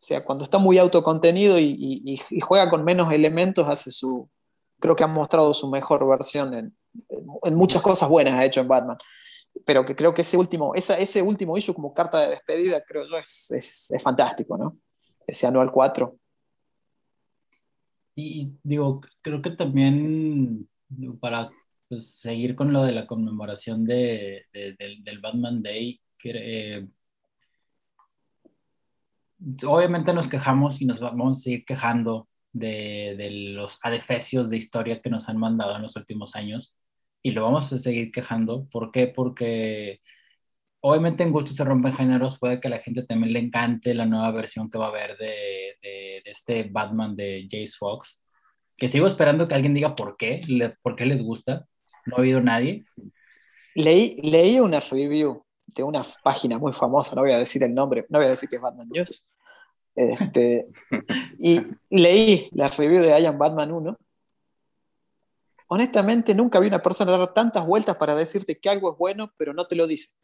O sea, cuando está muy autocontenido y, y- y juega con menos elementos, hace su. Creo que ha mostrado su mejor versión en, en muchas cosas buenas ha hecho en Batman. Pero que creo que ese último, esa, ese último issue como carta de despedida, creo yo, es, es, es fantástico, ¿no? Ese anual 4. Y digo, creo que también para pues, seguir con lo de la conmemoración de, de- del, del Batman Day, que, eh, obviamente nos quejamos y nos vamos a seguir quejando de, de los adefesios de historia que nos han mandado en los últimos años y lo vamos a seguir quejando. ¿Por qué? Porque obviamente en gustos se rompen géneros, puede que a la gente también le encante la nueva versión que va a haber de, de- de este Batman de Jace Fox, que sigo esperando que alguien diga por qué, le- por qué les gusta, no ha habido nadie. Leí, leí una review de una página muy famosa, no voy a decir el nombre, no voy a decir que es Batman News. Este, <laughs> y leí la review de I Am Batman 1. Honestamente, nunca vi una persona dar tantas vueltas para decirte que algo es bueno, pero no te lo dice.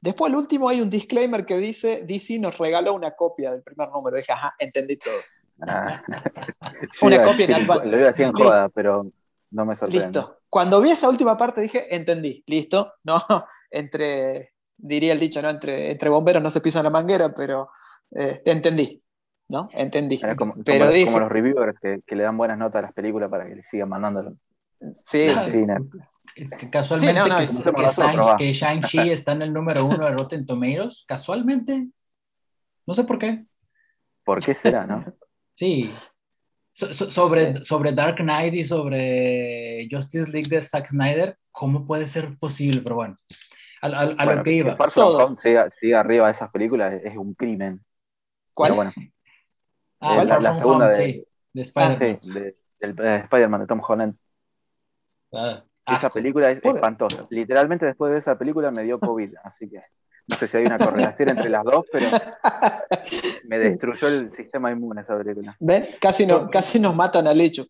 Después, al último, hay un disclaimer que dice: DC nos regaló una copia del primer número. Dije, ajá, entendí todo. Ah. <laughs> Una copia en advance. Lo iba a decir en joda, pero no me sorprende. Listo. Cuando vi esa última parte dije, entendí, listo. No, entre, diría el dicho, ¿no? Entre, entre bomberos no se pisan la manguera, pero eh, entendí, ¿no? Entendí. Era como, Pero como- dije- como los reviewers que, que le dan buenas notas a las películas para que le sigan mandándolo. Sí, sí. casualmente Sí, no, no, que, que Shang-Chi <laughs> está en el número uno de Rotten Tomatoes, casualmente. No sé por qué. ¿Por qué será, no? <laughs> Sí. So- so- sobre, sobre Dark Knight y sobre Justice League de Zack Snyder, ¿cómo puede ser posible? Pero bueno, a, a- a Bueno, lo que iba. Todo. Siga, siga arriba de esas películas es, es un crimen. ¿Cuál? Bueno, Ah, eh, la, segunda Home, de, sí, de Spider-Man. sí, de- Spider-Man de Tom Holland. Ah, Esa película es Por- espantosa. Literalmente después de esa película me dio COVID, así que no sé si hay una correlación entre las dos, pero me destruyó el sistema inmune esa película. ¿Ven? Casi, no, casi nos matan al hecho.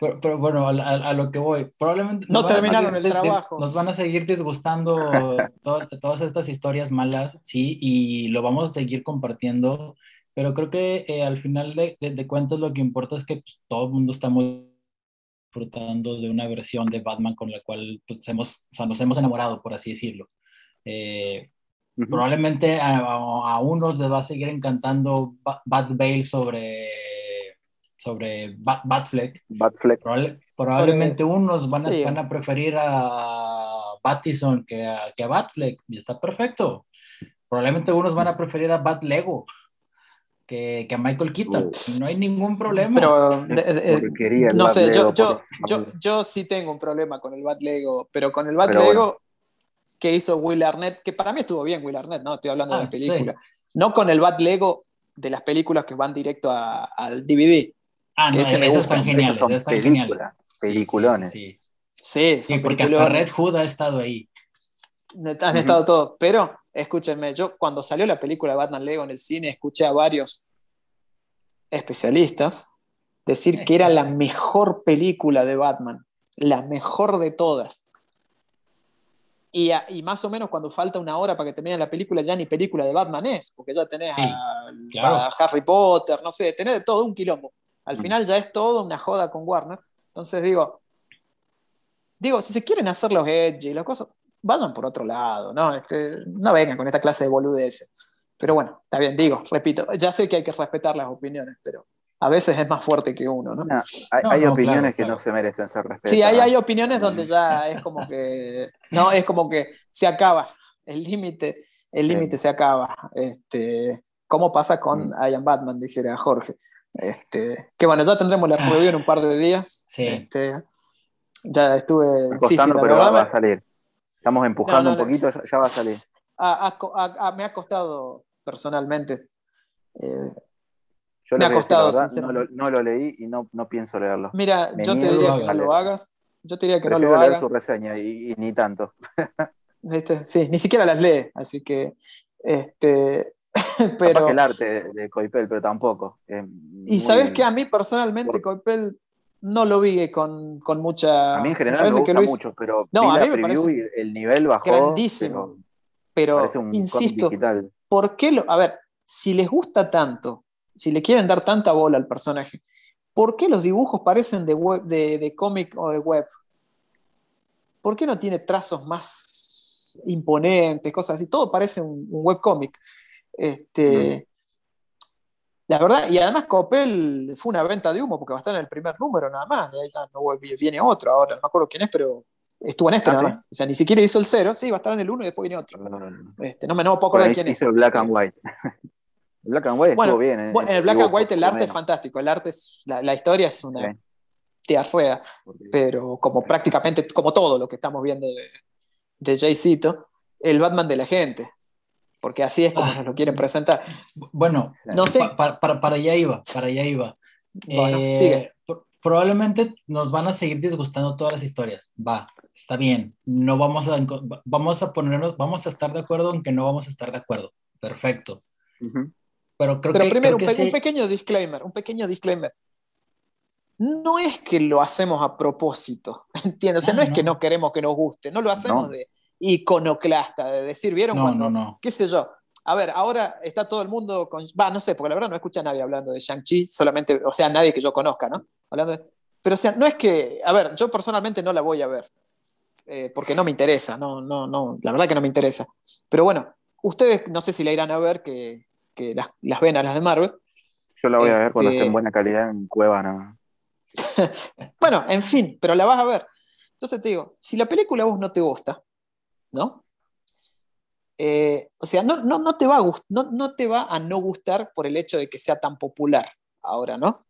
Pero, pero bueno, a, a- lo que voy, probablemente No terminaron seguir el trabajo. Nos van a seguir disgustando to- todas estas historias malas, sí, y lo vamos a seguir compartiendo, pero creo que eh, al final de, de- de cuentas lo que importa es que pues, todo el mundo estamos disfrutando de una versión de Batman con la cual pues, hemos, o sea, nos hemos enamorado, por así decirlo. Eh, Ujú. probablemente a, a- a unos les va a seguir encantando Ba- Bat Bale sobre, sobre Bat, Batfleck. Batfleck. Probable- probablemente unos van a, sí. van a preferir a Battison que a, que a Batfleck, y está perfecto. Probablemente unos van a preferir a Bat Lego que, que a Michael Keaton. No hay ningún problema. Pero, de- de- Porquería el no Bat sé, Lego, yo, yo, yo, yo sí tengo un problema con el Bat Lego, pero con el Bat Pero Lego que hizo Will Arnett, que para mí estuvo bien Will Arnett, ¿no? Estoy hablando de Ah, la película. No con el Bat Lego de las películas que van directo a- al DVD. Ah, no, ese me están geniales. Son están geniales. películas, peliculones. Sí, sí, sí. Porque hasta. Red Hood ha estado ahí. Han estado todos. Pero, escúchenme, yo cuando salió la película de Batman Lego en el cine, escuché a varios especialistas decir que era la mejor película de Batman, la mejor de todas. Y, a- y más o menos cuando falta una hora para que termine la película, ya ni película de Batman es, porque ya tenés Sí, a, claro. a Harry Potter, no sé, tenés de todo un quilombo. Al Mm. final ya es todo una joda con Warner. Entonces digo, digo, si se quieren hacer los edgy y las cosas, vayan por otro lado, ¿no? Este, no vengan con esta clase de boludeces. Pero bueno, está bien, digo, repito, ya sé que hay que respetar las opiniones, pero a veces es más fuerte que uno, ¿no? No, hay, No, hay no, opiniones claro, que claro. no se merecen ser respetadas. Sí, hay, hay opiniones donde ya es como que, no, es como que se acaba, el límite, el Sí. límite se acaba. Este, ¿Cómo pasa con Mm. I Am Batman? Dijera Jorge. Este, que bueno, ya tendremos la review en un par de días. Sí. Este, ya estuve, sí, sí, pero va, verdad va me- a salir. Estamos empujando No, no, un poquito, ya, ya va a salir. ha- ha- me ha costado personalmente. eh, Yo Me ha a costado, verdad, no, sinceramente. lo, no lo leí y no, no pienso leerlo. mira, Me yo te diría a que no leer. lo hagas. Yo te diría que no Prefiero lo leer hagas. su reseña y, y ni tanto. Sí, ni siquiera las lee, así que este, <laughs> pero, que el arte de, Coipel, pero tampoco. y sabes que a mí personalmente Coipel no lo vi con, con mucha... A mí en me general me parece gusta mucho, pero No, a mí me preview parece y el nivel bajó. grandísimo. pero Pero, un insisto. ¿por qué lo.? A ver, si les gusta tanto, si le quieren dar tanta bola al personaje, ¿por qué los dibujos parecen de, web, de, de cómic o de web? ¿Por qué no tiene trazos más imponentes, cosas así? Todo parece un, un webcómic. Este, La verdad, y además Copel fue una venta de humo porque va a estar en el primer número nada más. De ahí ya no viene otro ahora, no me acuerdo quién es, pero estuvo en este Ah, nada más. O sea, ni siquiera hizo el cero, sí, va a estar en el uno y después viene otro. Este, no me no me puedo Por acordar quién es. hizo el Black and White. <laughs> el Black and White Bueno, estuvo bien. ¿eh? Bueno, en el Black and White el arte es fantástico. El arte es. La, la historia es una Sí. tía pero como prácticamente como todo lo que estamos viendo de, de Jay Cito, el Batman de la gente. Porque así es como Ah. nos lo quieren presentar. Bueno, No sé. pa- pa- para, allá iba, para allá iba. Bueno, Eh, sigue. pro- probablemente nos van a seguir disgustando todas las historias. Va, está bien. No vamos a, vamos a ponernos, vamos a estar de acuerdo en que no vamos a estar de acuerdo. Perfecto. Pero creo Pero que, primero, creo un, pequeño disclaimer, un pequeño disclaimer. No es que lo hacemos a propósito, <laughs> ¿entiendes? O sea, Ah, no es que no. no queremos que nos guste, no lo hacemos No. de iconoclasta, de decir, ¿vieron No, cuando, no, no. qué sé yo? A ver, ahora está todo el mundo con, va, no sé, porque la verdad no escucha a nadie hablando de Shang-Chi, solamente, o sea, nadie que yo conozca, ¿no? Hablando de- pero o sea, no es que, a ver, yo personalmente no la voy a ver, eh, porque no me interesa, no, no, no, la verdad que no me interesa. Pero bueno, ustedes no sé si la irán a ver, que, que las, las ven a las de Marvel, Yo la voy a ver cuando Este- esté en buena calidad en Cuevana. <laughs> Bueno, en fin, pero la vas a ver. Entonces te digo, si la película a vos no te gusta, ¿no? Eh, o sea, no, no, no, te va a gust- no, no te va a no gustar por el hecho de que sea tan popular ahora, ¿no?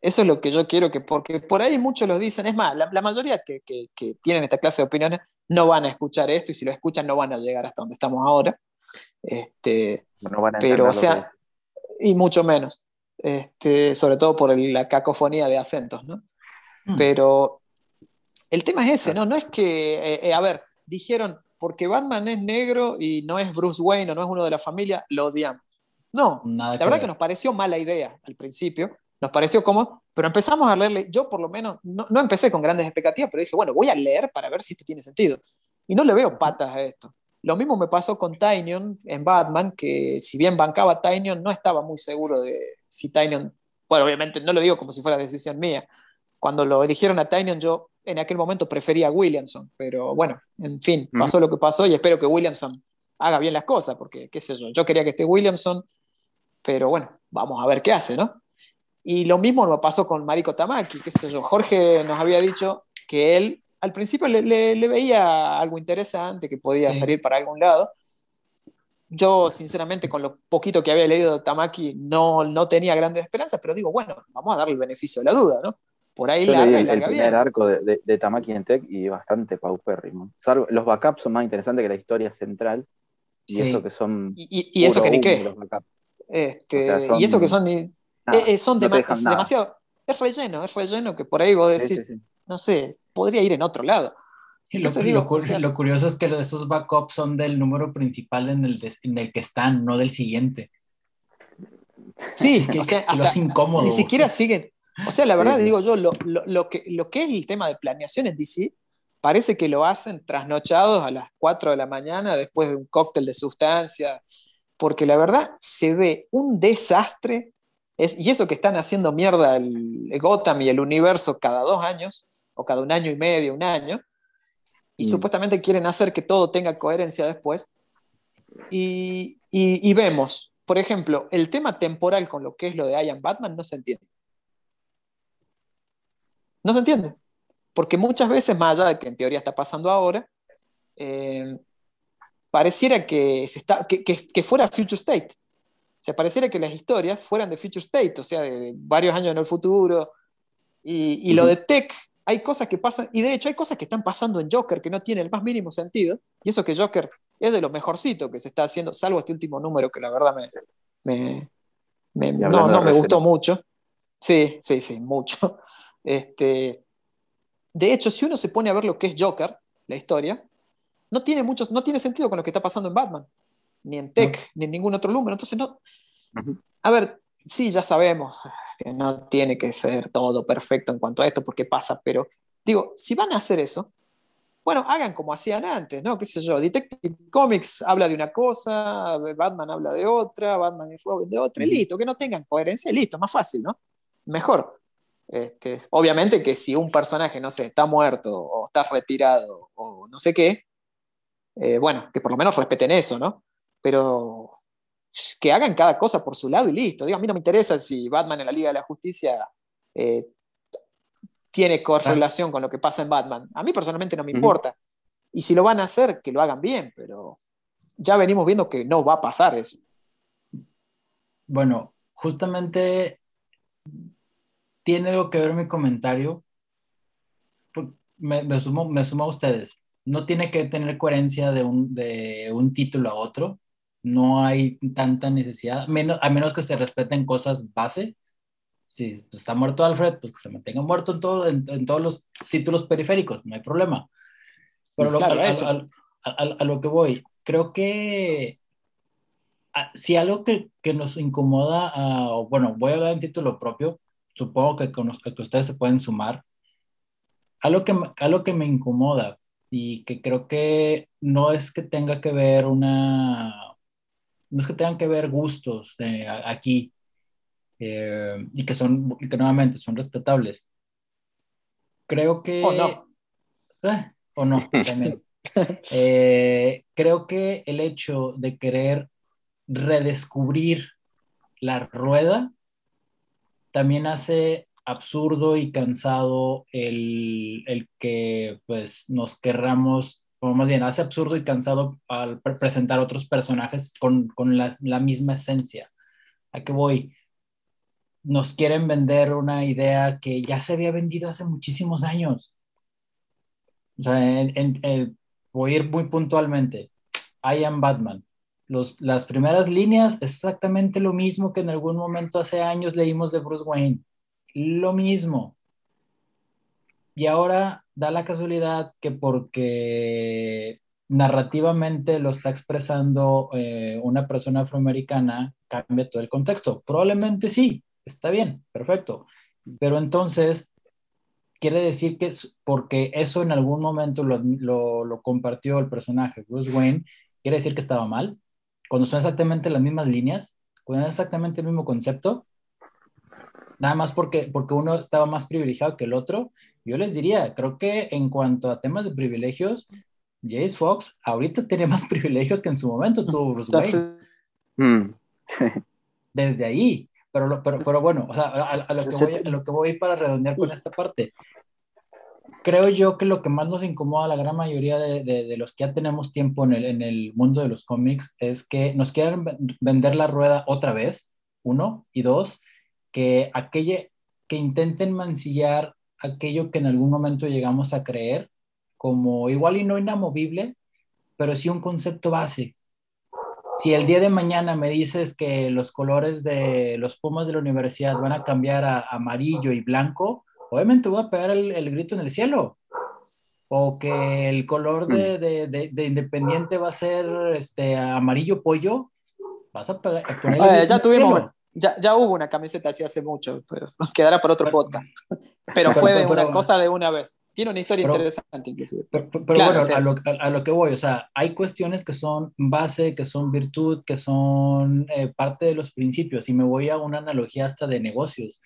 Eso es lo que yo quiero que, porque por ahí muchos lo dicen, es más, la, la mayoría que, que- que tienen esta clase de opiniones no van a escuchar esto y si lo escuchan no van a llegar hasta donde estamos ahora. Este, No van a Pero, o sea, que y mucho menos, este, sobre todo por el- la cacofonía de acentos, ¿no? Mm. Pero el tema es ese, ¿no? No es que, eh, eh, a ver, dijeron, porque Batman es negro y no es Bruce Wayne o no es uno de la familia, lo odiamos. No, Nada la verdad que nos pareció mala idea al principio, nos pareció como, pero empezamos a leerle, yo por lo menos, no, no empecé con grandes expectativas, pero dije, bueno, voy a leer para ver si esto tiene sentido. Y no le veo patas a esto. Lo mismo me pasó con Tynion en Batman, que si bien bancaba a Tynion, no estaba muy seguro de si Tynion, bueno, obviamente no lo digo como si fuera decisión mía. Cuando lo eligieron a Tynion, yo en aquel momento prefería a Williamson, pero bueno, en fin, pasó lo que pasó y espero que Williamson haga bien las cosas, porque qué sé yo, yo quería que esté Williamson, pero bueno, vamos a ver qué hace, ¿no? Y lo mismo me pasó con Mariko Tamaki, qué sé yo, Jorge nos había dicho que él al principio le, le- le veía algo interesante, que podía Sí. salir para algún lado. Yo, sinceramente, con lo poquito que había leído de Tamaki, no, no tenía grandes esperanzas, pero digo, bueno, vamos a darle el beneficio de la duda, ¿no? Por ahí Yo larga el, el primer bien. arco de, de, de Tamaki en Tech y bastante paupérrimo. Salvo, los backups son más interesantes que la historia central. Y Sí. eso que son. Y, y- y eso que ni qué. los. Este, O sea, son- y eso que son, eh, Nada, eh, son no es demasiado. Es relleno, es relleno que por ahí vos decís, sí, sí. no sé, podría ir en otro lado. Lo, Entonces lo digo, cu- o sea- lo curioso es que lo esos backups son del número principal en el, en el que están, no del siguiente. Sí, <laughs> Que, o sea, lo hasta- incómodo. ni siquiera siguen. O sea, la verdad, Sí, digo yo, lo, lo- lo que, lo que es el tema de planeación en DC, parece que lo hacen trasnochados a las 4 de la mañana después de un cóctel de sustancias, porque la verdad se ve un desastre, es, y eso que están haciendo mierda el, el Gotham y el universo cada dos años, o cada un año y medio, un año, y Mm. supuestamente quieren hacer que todo tenga coherencia después. Y, y- y vemos, por ejemplo, el tema temporal con lo que es lo de Ian Batman no se entiende. No se entiende. Porque muchas veces, más allá de que en teoría está pasando ahora, eh, pareciera que, se está, que, que- que fuera Future State. O sea, pareciera que las historias fueran de Future State, o sea, de, de varios años en el futuro. Y, y lo de Tech, hay cosas que pasan, y de hecho hay cosas que están pasando en Joker que no tienen el más mínimo sentido, y eso que Joker es de lo mejorcito que se está haciendo, salvo este último número que la verdad me, me- me- no, no me gustó mucho. Sí, sí, sí, mucho. Este, de hecho, si uno se pone a ver lo que es Joker, la historia, no tiene, muchos, no tiene sentido con lo que está pasando en Batman. ni en Tech, ni en ningún otro número. Entonces, no. A ver, sí, ya sabemos que no tiene que ser todo perfecto en cuanto a esto, porque pasa, pero digo, si van a hacer eso, bueno, hagan como hacían antes, ¿no? ¿Qué sé yo? Detective Comics habla de una cosa, Batman habla de otra, Batman y Robin de otra, y listo, que no tengan coherencia, listo, más fácil, ¿no? Mejor. Este, obviamente que si un personaje, no sé, está muerto o está retirado o no sé qué, eh, bueno, que por lo menos respeten eso, ¿no? Pero que hagan cada cosa por su lado y listo. Digo, a mí no me interesa si Batman en la Liga de la Justicia eh, tiene correlación con lo que pasa en Batman. A mí personalmente no me importa. Y si lo van a hacer, que lo hagan bien, pero ya venimos viendo que no va a pasar eso. Bueno, justamente tiene algo que ver mi comentario. Me, me, sumo, me sumo a ustedes. No tiene que tener coherencia de un, de un título a otro. No hay tanta necesidad, menos, a menos que se respeten cosas base si está muerto Alfred, pues que se mantenga muerto en, todo, en, todos los títulos periféricos, no hay problema. Pero lo, a, lo que voy, creo que si algo que, que nos incomoda, bueno, voy a hablar en título propio, supongo que, con, que ustedes se pueden sumar, algo que, algo que me incomoda y que creo que no es que tenga que ver una, no es que tengan que ver gustos de, aquí, eh, y que son, que nuevamente son respetables. Creo que... O no. Eh, o no, <laughs> también. Eh, creo que el hecho de querer redescubrir la rueda también hace absurdo y cansado el, el que pues nos querramos, o más bien, hace absurdo y cansado al presentar otros personajes con, con la, la, misma esencia. ¿A qué voy? nos quieren vender una idea que ya se había vendido hace muchísimos años. O sea, voy a ir muy puntualmente. I am Batman. Los, las primeras líneas es exactamente lo mismo que en algún momento hace años leímos de Bruce Wayne. Lo mismo. Y ahora da la casualidad que porque narrativamente lo está expresando eh, una persona afroamericana, cambia todo el contexto. Probablemente sí, está bien, perfecto. Pero entonces, quiere decir que porque eso en algún momento lo, lo, compartió el personaje Bruce Wayne, quiere decir que estaba mal, cuando son exactamente las mismas líneas, cuando es exactamente el mismo concepto, nada más porque, porque uno estaba más privilegiado que el otro, yo les diría, creo que en cuanto a temas de privilegios, Jace Fox ahorita <laughs> tiene más privilegios que en su momento tuvo Bruce Wayne. Mm. <laughs> Desde ahí, pero, pero, pero bueno, o sea, a, lo que voy, a lo que voy para redondear con esta parte, creo yo que lo que más nos incomoda a la gran mayoría de, de, los que ya tenemos tiempo en el, en el, mundo de los cómics es que nos quieren vender la rueda otra vez, uno, y dos, que, aquella, que intenten mancillar aquello que en algún momento llegamos a creer como igual y no inamovible, pero sí un concepto base, si el día de mañana me dices que los colores de los Pumas de la universidad van a cambiar a amarillo y blanco, obviamente voy a pegar el, grito en el cielo. O que el color de, de, de, Independiente va a ser este, amarillo pollo, vas a, pegar, poner ya tuvimos, ya, ya, hubo una camiseta así hace mucho, pero <laughs> quedará por otro podcast. Pero fue de una cosa de una vez. Tiene una historia interesante, inclusive. Pero, bueno, a lo, a lo, que voy, o sea, hay cuestiones que son base, que son virtud, que son eh, parte de los principios. Y me voy a una analogía hasta de negocios.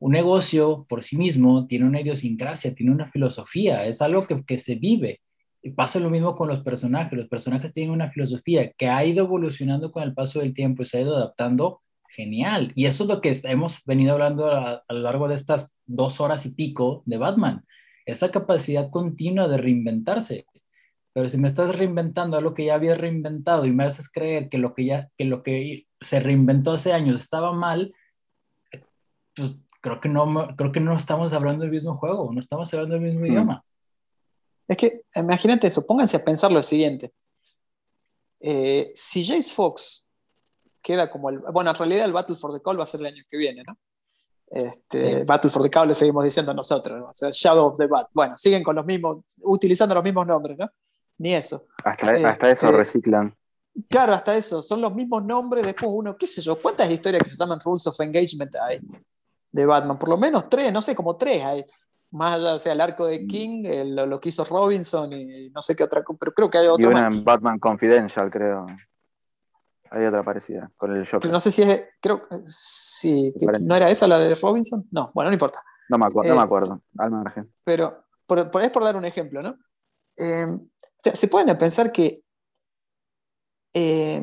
Un negocio por sí mismo tiene una idiosincrasia, tiene una filosofía, es algo que, que se vive. Y pasa lo mismo con los personajes. Los personajes tienen una filosofía que ha ido evolucionando con el paso del tiempo y se ha ido adaptando genial. Y eso es lo que hemos venido hablando a, lo largo de estas dos horas y pico de Batman, esa capacidad continua de reinventarse. Pero si me estás reinventando a lo que ya habías reinventado y me haces creer que lo que ya que lo que se reinventó hace años estaba mal, pues creo que no creo que no estamos hablando del mismo juego, no estamos hablando del mismo mm. idioma. Es que imagínate eso, pónganse a pensar lo siguiente. Eh, si Jace Fox queda como el. Bueno, en realidad el Battle for the Call va a ser el año que viene, ¿no? Este, Battle for the Call le seguimos diciendo nosotros, ¿no? o sea, Shadow of the Bat. Bueno, siguen con los mismos, utilizando los mismos nombres, ¿no? Ni eso. Hasta, hasta eso este, reciclan. Claro, hasta eso, son los mismos nombres, después uno, qué sé yo, ¿cuántas historias que se llaman Rules of Engagement hay de Batman? Por lo menos tres, no sé, como tres hay. Más allá, o sea, el arco de King, el- lo que hizo Robinson y no sé qué otra, pero creo que hay Y otro una más. en Batman Confidential, creo. Hay otra parecida, con el Joker. Pero no sé si es, creo, sí. ¿no era esa la de Robinson? No, bueno, no importa. No me, acu- no eh, me acuerdo, al margen. Pero por, por- es por dar un ejemplo, ¿no? Eh, o sea, se pueden pensar que eh,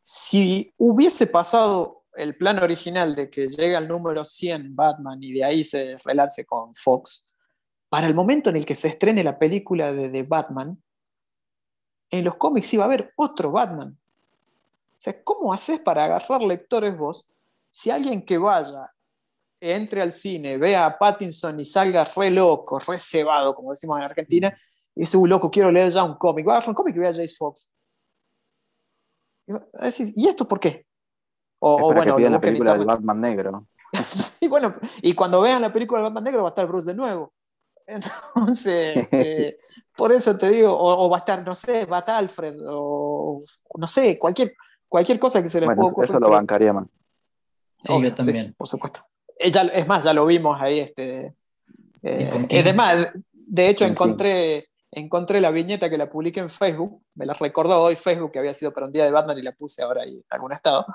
si hubiese pasado el plan original de que llega al número 100 Batman y de ahí se relance con Fox, para el momento en el que se estrene la película de, de Batman, en los cómics iba a haber otro Batman. O sea, ¿cómo haces para agarrar lectores vos si alguien que vaya entre al cine, vea a Pattinson y salga re loco, re cebado, como decimos en Argentina, y dice, uy, loco, quiero leer ya un cómic. Va a agarrar un cómic y vea a Jace Fox. Y va a decir, ¿y esto por qué? O, Es o bueno, que pidan la película del. Batman negro. <laughs> y bueno, y cuando vean la película del Batman Negro va a estar Bruce de nuevo. <laughs> Entonces, eh, por eso te digo, o, o va a estar, no sé, va a estar Alfred, o no sé, cualquier, cualquier cosa que se les Bueno, pueda ocurrir. eso lo bancaría más. Sí, Obvio, yo también. por supuesto. Eh, ya- es más, ya lo vimos ahí. Este, eh, es de más, de hecho, Con encontré, encontré la viñeta que la publiqué en Facebook. Me la recordó hoy Facebook, que había sido para un día de Batman y la puse ahora ahí en algún estado.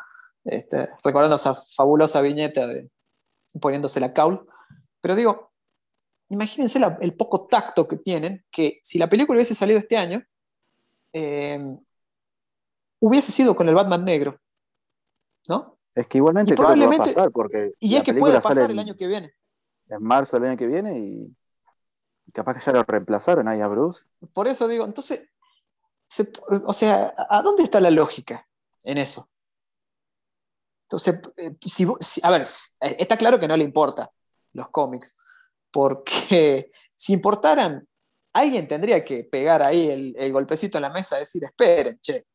Este, recordando esa fabulosa viñeta de poniéndose la caul. Pero digo, imagínense la- el poco tacto que tienen, que si la película hubiese salido este año, eh, hubiese sido con el Batman negro. ¿No? Es que igualmente Y que va a pasar, porque Y es que puede pasar en, el año que viene. en marzo del año que viene y y capaz que ya lo reemplazaron ahí a Bruce. Por eso digo, entonces, se- o sea, ¿a dónde está la lógica en eso? Entonces, eh, si, a ver, eh, está claro que no le importa los cómics, porque <laughs> si importaran, alguien tendría que pegar ahí el, golpecito en la mesa y decir, esperen, che,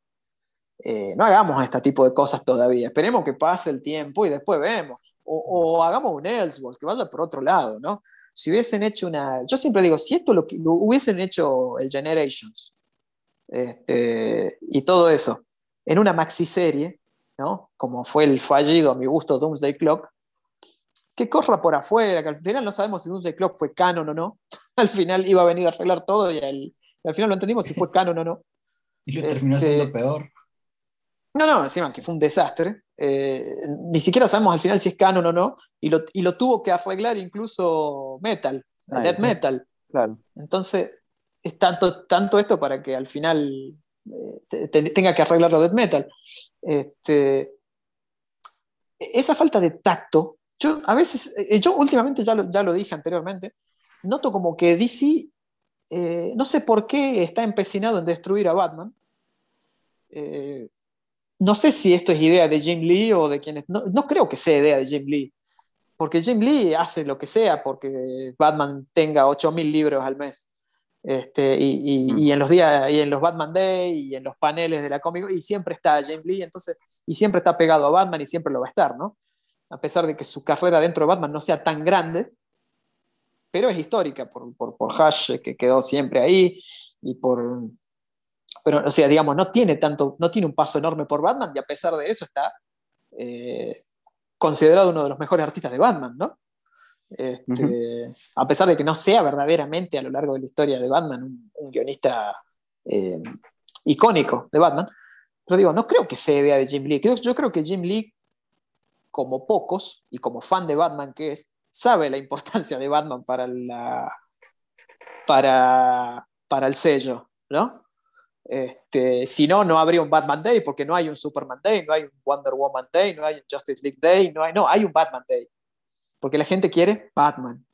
eh, no hagamos este tipo de cosas todavía, esperemos que pase el tiempo y después vemos, o, o hagamos un Elseworlds, que vaya por otro lado, ¿no? Si hubiesen hecho una, yo siempre digo, si esto lo, lo hubiesen hecho el Generations este, y todo eso en una maxi serie, ¿no? Como fue el fallido, a mi gusto, Doomsday Clock, que corra por afuera, que al final no sabemos si Doomsday Clock fue canon o no. <laughs> Al final iba a venir a arreglar todo y al, y al final lo entendimos si fue <laughs> canon o no. Y lo terminó siendo peor. No, no, encima que fue un desastre. Eh, ni siquiera sabemos al final si es canon o no. Y lo, y lo tuvo que arreglar incluso Metal, sí. Metal. Claro. Entonces, es tanto, tanto esto para que al final eh, te- te- tenga que arreglarlo Death Metal. Este, esa falta de tacto, yo a veces, eh, yo últimamente ya lo, ya lo dije anteriormente, noto como que DC, eh, no sé por qué está empecinado en destruir a Batman. No sé si esto es idea de Jim Lee o de quienes. No, no creo que sea idea de Jim Lee. Porque Jim Lee hace lo que sea porque Batman tenga 8.000 libros al mes. Este, y, y- Mm. y en los días, y en los Batman Day, y en los paneles de la cómic, y siempre está Jim Lee, entonces, y siempre está pegado a Batman y siempre lo va a estar, ¿no? A pesar de que su carrera dentro de Batman no sea tan grande, pero es histórica por, por, por Hush, que quedó siempre ahí, y por. Pero, o sea, digamos, no tiene tanto, no tiene un paso enorme por Batman, y a pesar de eso está eh, considerado uno de los mejores artistas de Batman, ¿no? Este, A pesar de que no sea verdaderamente a lo largo de la historia de Batman un, guionista eh, icónico de Batman, pero digo, no creo que sea idea de Jim Lee. Yo, creo que Jim Lee, como pocos, y como fan de Batman que es, sabe la importancia de Batman para, para, para el sello, ¿no? Este, si no, no habría un Batman Day, porque no hay un Superman Day, no hay un Wonder Woman Day, no hay un Justice League Day, no hay, no, hay un Batman Day. Porque la gente quiere Batman.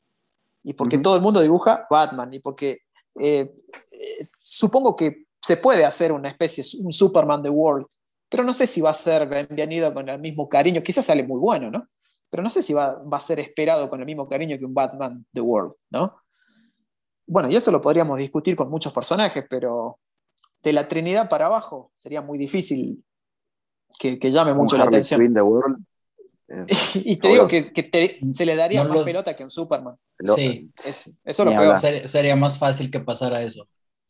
Y porque todo el mundo dibuja Batman. Y porque eh, eh, supongo que se puede hacer una especie, un Superman The World, pero no sé si va a ser bienvenido con el mismo cariño. Quizás sale muy bueno, ¿no? Pero no sé si va, va a ser esperado con el mismo cariño que un Batman The World, ¿no? Bueno, y eso lo podríamos discutir con muchos personajes, pero de la Trinidad para abajo sería muy difícil que, que llame mucho la atención. The World. Eh, <laughs> y te digo que, que te- se le daría No más lo- pelota que un Superman. Sí. Es- eso es lo peor. Ser- sería más fácil que pasara eso.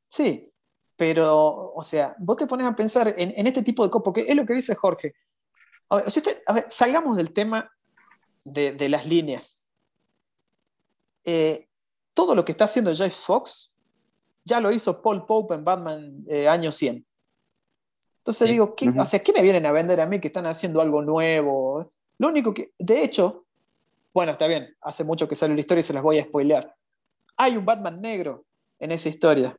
Sí. pero, o sea, vos te pones a pensar en, este tipo de cosas, porque es lo que dice Jorge. A ver, salgamos del tema de, las líneas. Eh, todo lo que está haciendo Jeff Fox ya lo hizo Paul Pope en Batman eh, año 100. Entonces digo, ¿qué, ¿qué me vienen a vender a mí que están haciendo algo nuevo? Lo único que, de hecho, bueno, está bien, hace mucho que sale la historia y se las voy a spoilear. Hay un Batman negro en esa historia,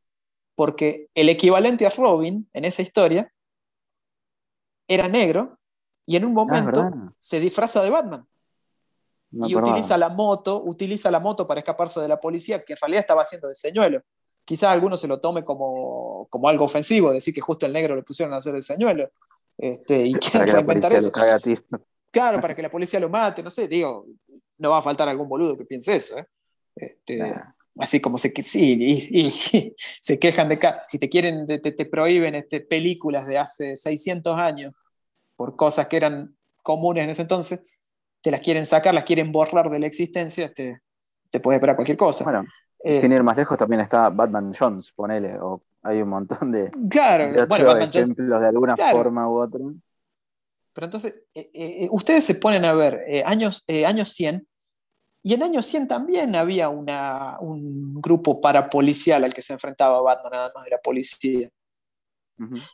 porque el equivalente a Robin en esa historia era negro y en un ah, momento se disfraza de Batman. y utiliza la moto, utiliza la moto para escaparse de la policía, que en realidad estaba haciendo de señuelo quizás alguno se lo tome como, como, algo ofensivo, decir que justo el negro le pusieron a hacer el señuelo. Este, y <laughs> <laughs> quieren reinventar eso. Claro, para que la policía lo mate, no sé, digo, no va a faltar algún boludo que piense eso. ¿eh? Este, Así como se, sí, y, <laughs> se quejan de si te quieren, te, te prohíben este, películas de hace 600 años por cosas que eran comunes en ese entonces, te las quieren sacar, las quieren borrar de la existencia, este, te puede esperar cualquier cosa. Bueno, eh, ir más lejos también está Batman Jones, ponele, o hay un montón de, claro, bueno, Batman ejemplos de alguna forma u otra. Pero entonces, eh, eh, ustedes se ponen a ver años, años 100, y en años 100 también había una, un grupo parapolicial al que se enfrentaba Batman, nada más de la policía.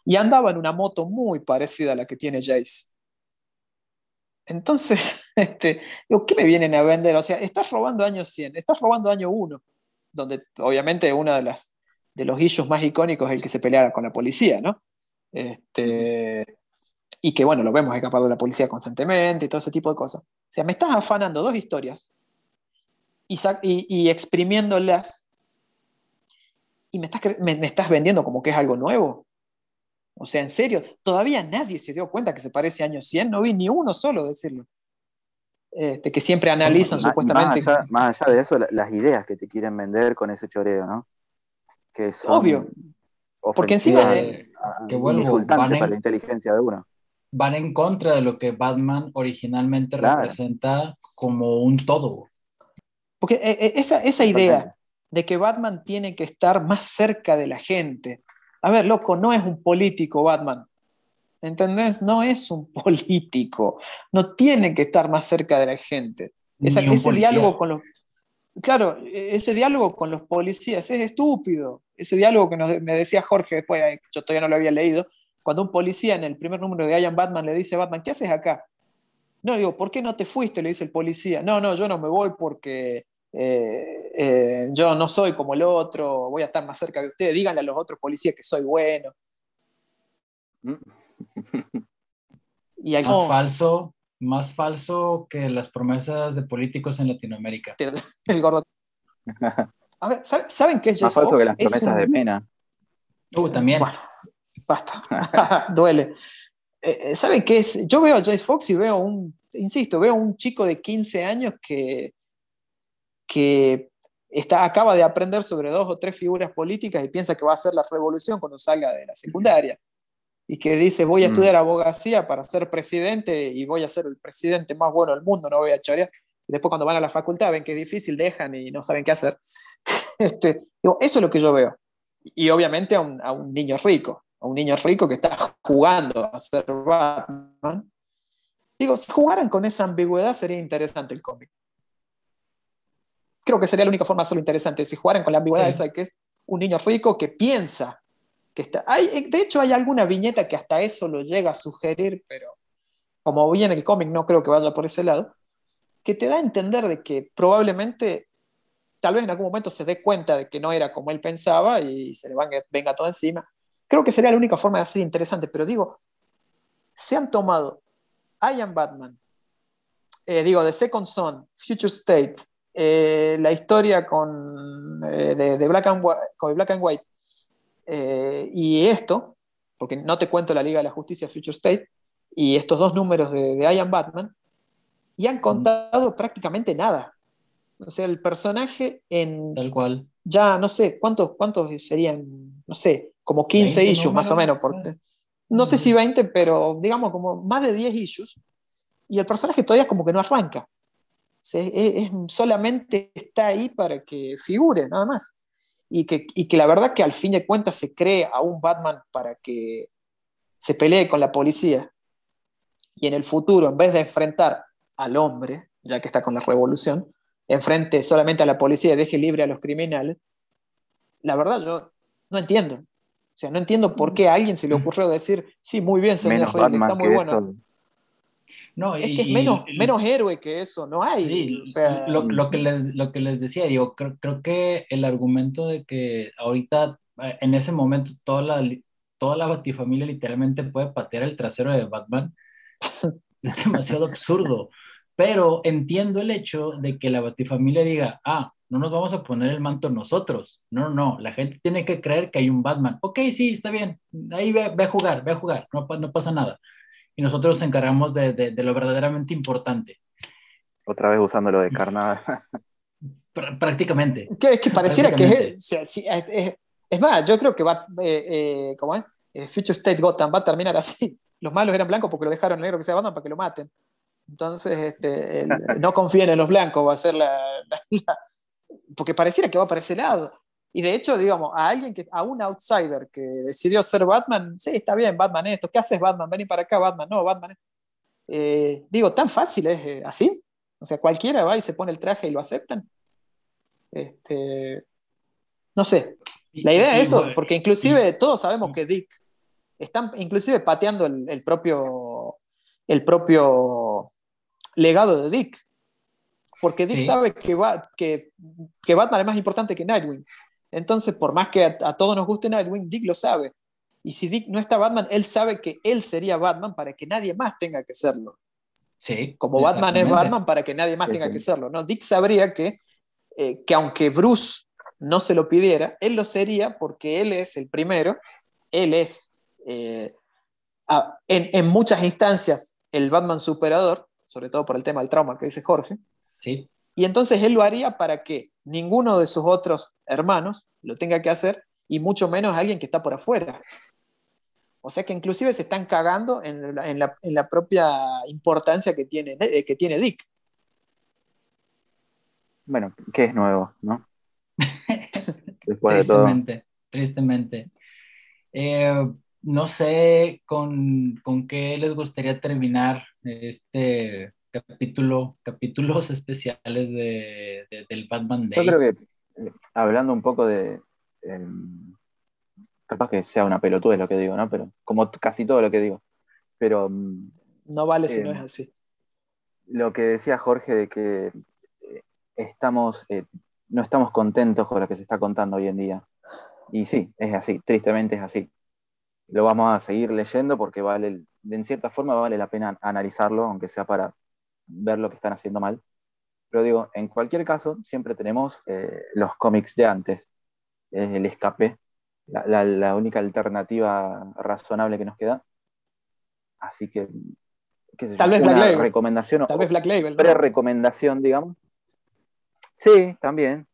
Y andaba en una moto muy parecida a la que tiene Jace. Entonces, <laughs> este, ¿qué me vienen a vender? O sea, estás robando años 100, estás robando año 1 donde obviamente uno de, las, de los issues más icónicos es el que se pelea con la policía, ¿no? Este, y que, bueno, lo vemos escapar de la policía constantemente y todo ese tipo de cosas. O sea, me estás afanando dos historias y, y, exprimiéndolas y me estás, me, estás vendiendo como que es algo nuevo. O sea, en serio, todavía nadie se dio cuenta que se parece a año 100, no vi ni uno solo decirlo. Este, que siempre analizan supuestamente. Más allá, de eso, las ideas que te quieren vender con ese choreo, ¿no? Que son Obvio. Porque encima de, que vuelvo, para la inteligencia de uno. Van en contra de lo que Batman originalmente representa como un todo. Porque eh, eh, esa, esa idea de que Batman tiene que estar más cerca de la gente. A ver, loco, no es un político Batman. ¿entendés? No es un <laughs> político, no tiene que estar más cerca de la gente. ese diálogo con los... Claro, ese diálogo con los policías es estúpido. Ese diálogo que me decía Jorge después, yo todavía no lo había leído, cuando un policía en el primer número de I Batman le dice a Batman, ¿qué haces acá? No, digo, ¿por qué no te fuiste? Le dice el policía. No, no, yo no me voy porque eh, eh, yo no soy como el otro, voy a estar más cerca de ustedes, díganle a los otros policías que soy bueno. Mm. y hay más falso, más falso que las promesas de políticos en Latinoamérica. <laughs> El gordo. <laughs> ¿saben qué es Más falso que las promesas de pena. Uh, también. Bueno, basta. <laughs> Duele. Eh, eh, ¿Saben qué es? Yo veo a Joyce Fox y veo un, insisto, veo un chico de 15 años que, que está, acaba de aprender sobre dos o tres figuras políticas y piensa que va a hacer la revolución cuando salga de la secundaria y que dice voy a mm. estudiar abogacía para ser presidente y voy a ser el presidente más bueno del mundo, no voy a chorear. Y después cuando van a la facultad ven que es difícil, dejan y no saben qué hacer. <laughs> Este, digo, eso es lo que yo veo. Y obviamente a un, a un, niño rico, a un niño rico que está jugando a ser Batman. Digo, si jugaran con esa ambigüedad sería interesante el cómic. Creo que sería la única forma de hacerlo interesante, si jugaran con la ambigüedad esa de que es un niño rico que piensa está. Hay, eh, de hecho, hay alguna viñeta que hasta eso lo llega a sugerir, pero como viene el cómic, no creo que vaya por ese lado, que te da a entender de que probablemente, tal vez en algún momento se dé cuenta de que no era como él pensaba y se le venga, todo encima. Creo que sería la única forma de hacer interesante, pero digo, se han tomado I Am Batman, eh, digo, The Second Son, Future State, eh, la historia con, de, Black and, con Black and White, eh, y esto, porque no te cuento la Liga de la Justicia Future State, y estos dos números de, de Ian Batman, y han contado prácticamente nada. O sea, el personaje en... Tal cual. Ya, no sé, ¿cuántos, cuántos serían? No sé, como 15 issues más o menos. Porque, no sé si 20, pero digamos como más de 10 issues. Y el personaje todavía como que no arranca. es, solamente está ahí para que figure, nada más. y que, y que la verdad que al fin de cuentas se cree a un Batman para que se pelee con la policía y en el futuro, en vez de enfrentar al hombre, ya que está con la revolución, enfrente solamente a la policía y deje libre a los criminales, la verdad yo no entiendo. O sea, no entiendo por qué a alguien se le ocurrió decir, sí, muy bien, señor Rey, está muy bueno. No, es que es menos, menos héroe que eso, no hay. o sea, lo, lo, que les, lo que les decía, digo, creo, creo que el argumento de que ahorita, eh, en ese momento, toda la, toda la Batifamilia literalmente puede patear el trasero de Batman, <laughs> es demasiado absurdo. Pero entiendo el hecho de que la Batifamilia diga, ah, no nos vamos a poner el manto nosotros. No, no, la gente tiene que creer que hay un Batman. Ok, sí, está bien, ahí ve, a jugar, ve a jugar, no, no pasa nada y nosotros nos encargamos de, de, lo verdaderamente importante. Otra vez usando lo de carnada. <laughs> prácticamente. Que, que pareciera que es, es, más, yo creo que va, eh, eh, ¿cómo es? Eh, Future State Gotham va a terminar así. Los malos eran blancos porque lo dejaron negro que sea Batman para que lo maten. Entonces, este, <laughs> no confíen en los blancos, va a ser <laughs> la, Porque pareciera que va para ese lado. Y de hecho, digamos, a alguien que, a un outsider que decidió ser Batman, sí, está bien, Batman esto, ¿qué haces Batman? Vení para acá, Batman, no, Batman eh, digo, tan fácil es eh, así. O sea, cualquiera va y se pone el traje y lo aceptan. Este, no sé. La idea es eso, porque inclusive todos sabemos que Dick están inclusive pateando el, propio el propio legado de Dick. Porque Dick sabe que, va, que, que Batman es más importante que Nightwing. Entonces, por más que a, todos nos guste Nightwing, Dick lo sabe. Y si Dick no está Batman, él sabe que él sería Batman para que nadie más tenga que serlo. Sí. Como Batman es Batman para que nadie más tenga que serlo. ¿no? Dick sabría que, eh, que aunque Bruce no se lo pidiera, él lo sería porque él es el primero, él es eh, en, en, muchas instancias el Batman superador, sobre todo por el tema del trauma que dice Jorge. Sí. Y entonces él lo haría para que ninguno de sus otros hermanos lo tenga que hacer y mucho menos alguien que está por afuera. O sea que inclusive se están cagando en la, propia importancia que tiene, eh, que tiene Dick. Bueno, ¿qué es nuevo, no? <laughs> tristemente, tristemente. Eh, no sé con, con, qué les gustaría terminar este, capítulo, capítulos <laughs> especiales de, del Batman Day. Yo creo que, eh, hablando un poco de. Em, capaz que sea una pelotuda lo que digo, ¿no? Pero como casi todo lo que digo. Pero. Mm, no vale si no em, es así. Lo que decía Jorge de que eh, estamos. Eh, no estamos contentos con lo que se está contando hoy en día. Y sí, es así, tristemente es así. Lo vamos a seguir leyendo porque vale, en cierta forma vale la pena analizarlo, aunque sea para ver lo que están haciendo mal. Pero digo, en cualquier caso, siempre tenemos eh, los cómics de antes, es el escape, la, única alternativa razonable que nos queda. Así que, tal vez Black Label. recomendación tal vez Black Label. Pre-recomendación, digamos. Sí, también.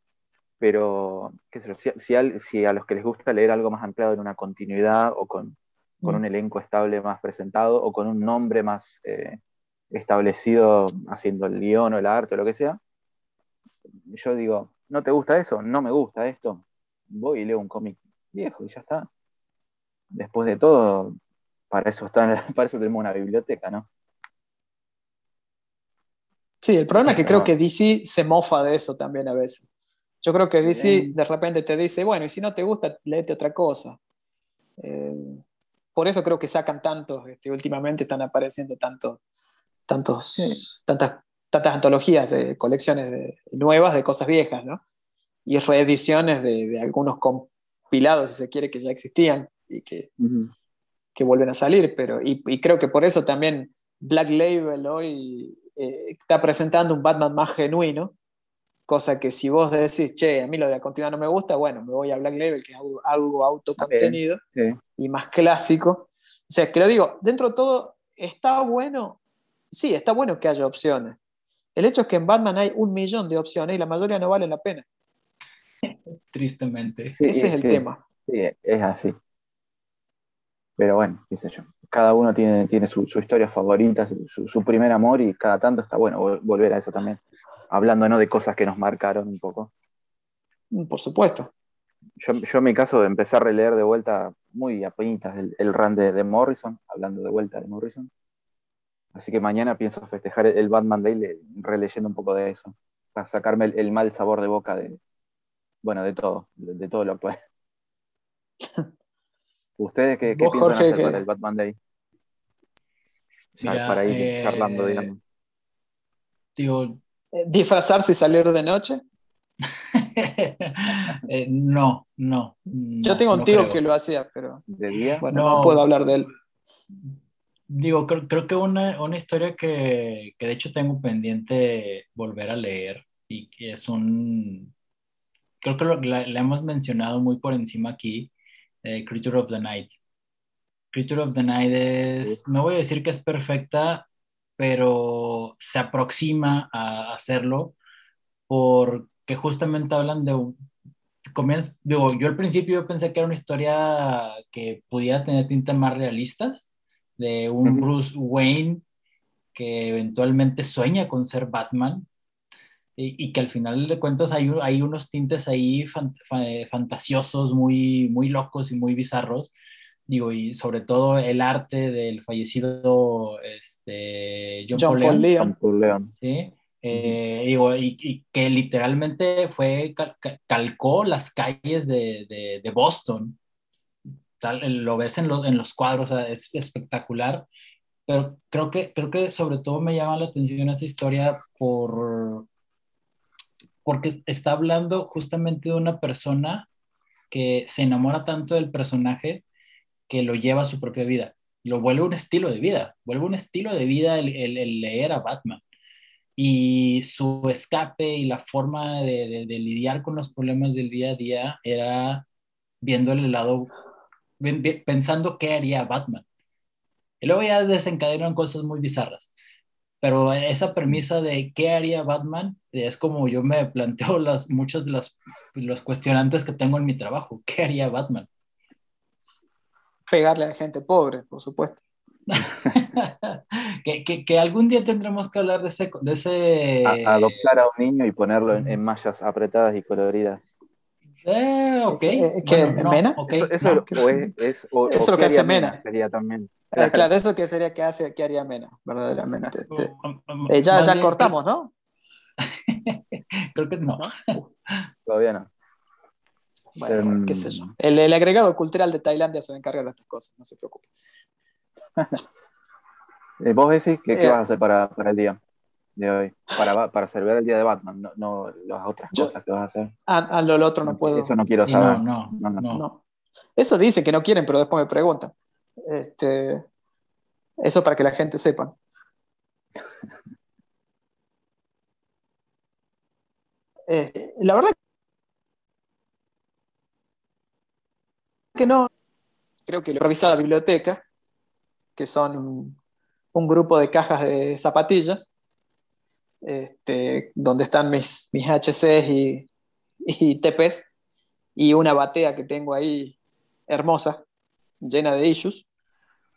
Pero si, si, a, los que les gusta leer algo más anclado en una continuidad o con, con mm. un elenco estable más presentado o con un nombre más eh, establecido haciendo el guion o el arte o lo que sea, yo digo, ¿no te gusta eso? No me gusta esto. Voy y leo un cómic viejo y ya está. Después de todo, para eso, está, <laughs> para eso tenemos una biblioteca, ¿no? Sí, el problema es que creo que DC se mofa de eso también a veces. Yo creo que DC de repente te dice, bueno, y si no te gusta, léete otra cosa. Eh, por eso creo que sacan tantos, este, últimamente están apareciendo tantos tantos, tantas, tantas antologías de colecciones de, nuevas de cosas viejas, ¿no? Y reediciones de, de, algunos compilados, si se quiere, que ya existían y que, que vuelven a salir. Pero, y, y, creo que por eso también Black Label hoy eh, está presentando un Batman más genuino, cosa que si vos decís, che, a mí lo de la continuidad no me gusta, bueno, me voy a Black Label, que es algo, algo autocontenido y más clásico. O sea, que lo digo, dentro de todo está bueno sí, está bueno que haya opciones. El hecho es que en Batman hay un millón de opciones y la mayoría no valen la pena. Tristemente. Ese es el tema. Sí, es así. Pero bueno, qué sé yo. Cada uno tiene, tiene su, historia favorita, su, primer amor y cada tanto está bueno volver a eso también. Hablando ¿no? de cosas que nos marcaron un poco. Mm, por supuesto. Yo, yo en mi caso empecé a releer de vuelta muy apenas el, el run de, de Morrison, hablando de vuelta de Morrison. Así que mañana pienso festejar el Batman Day le- releyendo un poco de eso, para sacarme el, el mal sabor de boca de, bueno, de todo, de, de todo lo actual. <laughs> ¿Ustedes qué, piensan Jorge, hacer para el Batman Day? Ya para ir eh, charlando, digamos. Digo, Eh, ¿Disfrazarse y salir de noche? <laughs> eh, no, no. Yo no, tengo un no tío creo. que lo hacía, pero ¿De día? bueno, No. no puedo hablar de él. Digo, creo, creo que una, una historia que, que de hecho tengo pendiente volver a leer y que es un... Creo que lo- la, la hemos mencionado muy por encima aquí, eh, Creature of the Night. Creature of the Night es, no voy a decir que es perfecta, pero se aproxima a hacerlo porque justamente hablan de... un- comienza- digo, yo al principio pensé que era una historia que pudiera tener tintas más realistas, de un Ujú. Bruce Wayne que eventualmente sueña con ser Batman y, y que al final de cuentas hay, hay unos tintes ahí fan- fa- fantasiosos, muy, muy locos y muy bizarros. Digo, y sobre todo el arte del fallecido este, John, John Paul Paul Leon, Leon. ¿sí? Eh, digo, y, y que literalmente fue, cal- cal- calcó las calles de, de- de Boston. Tal, lo ves en, los en los cuadros, o sea, es espectacular. Pero creo que, creo que sobre todo me llama la atención esa historia por, porque está hablando justamente de una persona que se enamora tanto del personaje que lo lleva a su propia vida. Lo vuelve un estilo de vida, vuelve un estilo de vida el, el- leer a Batman. Y su escape y la forma de, de- lidiar con los problemas del día a día era viéndole el lado, pensando qué haría Batman. Y luego ya desencadenan cosas muy bizarras. Pero esa premisa de qué haría Batman es como yo me planteo las, muchos de las, los cuestionantes que tengo en mi trabajo. ¿Qué haría Batman? Pegarle a gente pobre, por supuesto. <laughs> que, que, que algún día tendremos que hablar de ese... De ese A- adoptar a un niño y ponerlo en, en mallas apretadas y coloridas. Eh, ok. ¿Qué- qué, Bueno, no, Mena? ok, Eso, eso no. o es, es- o- Eso o lo que hace haría Mena. Sería también. Eh, claro, eso que sería que hace, que haría Mena, verdaderamente. Este, Um, um, eh, ya ya cortamos, ¿no? <laughs> Creo que no. Todavía no. Bueno, Em, qué sé yo. El, el agregado cultural de Tailandia se va a encargar de estas cosas, no se preocupe. <laughs> Eh, vos decís que qué Eh, vas a hacer para, para el día de hoy, para, para celebrar el día de Batman, no, no las otras Yo- cosas que vas a hacer. Ah, ah, lo, lo otro no puedo. Eso no quiero saber. no, no, No, no. no. No. Eso dicen que no quieren, pero después me preguntan. Este, eso para que la gente sepa. Eh, la verdad que no. Creo que lo he revisado la biblioteca, que son un, grupo de cajas de zapatillas, este, donde están mis, mis HCs y, y TPs, y una batea que tengo ahí hermosa, llena de issues.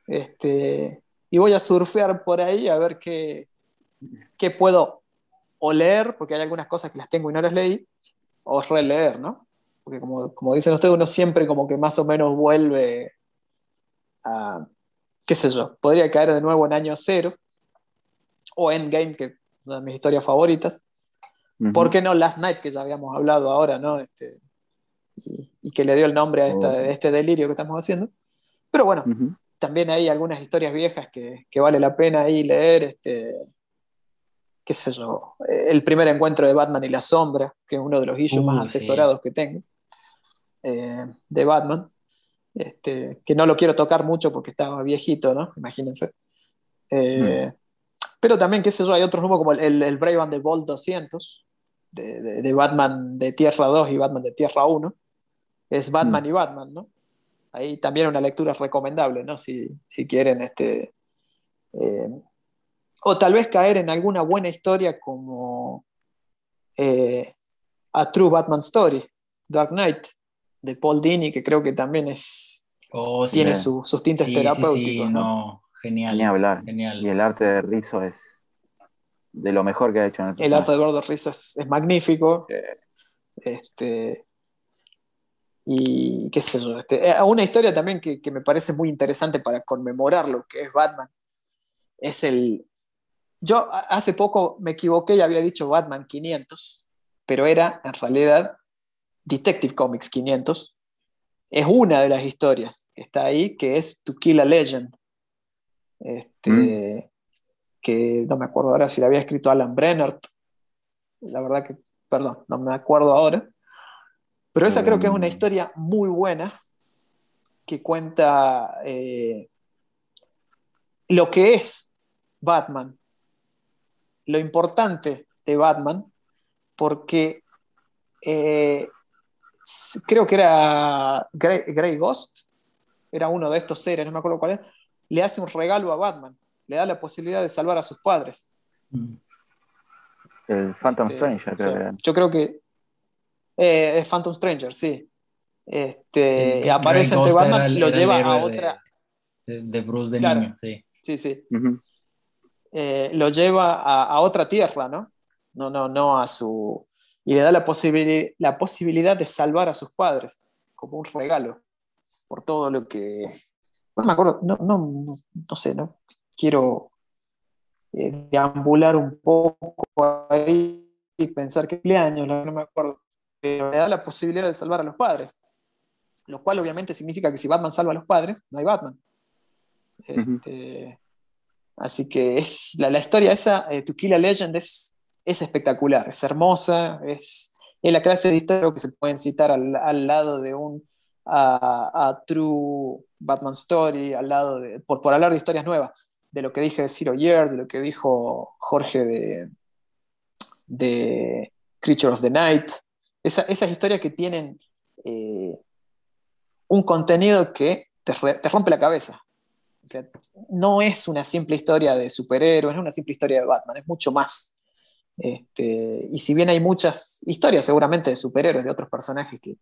Este, y voy a surfear por ahí a ver qué, qué puedo o leer, porque hay algunas cosas que las tengo y no las leí, o releer, ¿no? Porque como, como dicen ustedes, uno siempre como que más o menos vuelve a, qué sé yo, podría caer de nuevo en año cero, o Endgame, que es una de mis historias favoritas. ¿Por qué no Last Night, que ya habíamos hablado ahora, ¿no? Este, y, y que le dio el nombre a esta- Oh. este delirio que estamos haciendo. Pero bueno, también hay algunas historias viejas que, que vale la pena ahí leer. Este, qué sé yo, el primer encuentro de Batman y la sombra, que es uno de los issues Uh, más sí. atesorados que tengo, eh, de Batman. Este, que no lo quiero tocar mucho porque estaba viejito, ¿no? Imagínense. Eh, Pero también, qué sé yo, hay otros números como el, el, Brave and the Bold 200, de, de- de Batman de Tierra 2 y Batman de Tierra 1. Es Batman y Batman, ¿no? Ahí también una lectura recomendable, ¿no? Si, si quieren, este. eh, o tal vez caer en alguna buena historia como eh, A True Batman Story, Dark Knight, de Paul Dini, que creo que también es, Oh, sí. tiene su- sus tintes Sí, terapéuticos. sí, ¿no? no, genial. Ni hablar. Genial. Y el arte de Rizzo es de lo mejor que ha hecho en el El arte de Gordo Rizzo es, es magnífico. Eh, Este, y qué sé yo, este, eh, una historia también que, me parece muy interesante para conmemorar lo que es Batman es el... Yo hace poco me equivoqué y había dicho Batman 500, pero era en realidad Detective Comics 500. Es una de las historias que está ahí, que es To Kill a Legend. Este, mm. Que no me acuerdo ahora si la había escrito Alan Brennert. La verdad que, perdón, no me acuerdo ahora pero esa creo que es una mm. historia muy buena que cuenta eh, lo que es Batman, lo importante de Batman, porque eh, creo que era Grey, Ghost, era uno de estos seres, no me acuerdo cuál es, le hace un regalo a Batman, le da la posibilidad de salvar a sus padres. El Phantom este, Stranger, Yo creo que eh, es Phantom Stranger, sí. Este, aparece entre Batman, lo lleva a otra. De, Bruce de niño, sí. Sí, sí. Eh, lo lleva a, otra tierra, ¿no? No, no, no a su. Y le da la, la posibilidad de salvar a sus padres, como un regalo, por todo lo que. No me acuerdo, no, no, no sé, ¿no? Quiero eh, deambular un poco ahí y pensar que cumpleaños, no me acuerdo pero le da la posibilidad de salvar a los padres. Lo cual obviamente significa que si Batman salva a los padres, no hay Batman. Este, así que es la, historia esa, eh, To Kill a Legend, es, es espectacular, es hermosa, es, la clase de historia que se pueden citar al, lado de un a, True Batman Story, al lado de, por, por hablar de historias nuevas, de lo que dije de Zero Year, de lo que dijo Jorge de, de Creature of the Night, esas historias que tienen eh, un contenido que te, rompe la cabeza. no es una simple historia de superhéroes, no es una simple historia de Batman, es mucho más. Este, y si bien hay muchas historias seguramente de superhéroes, de otros personajes que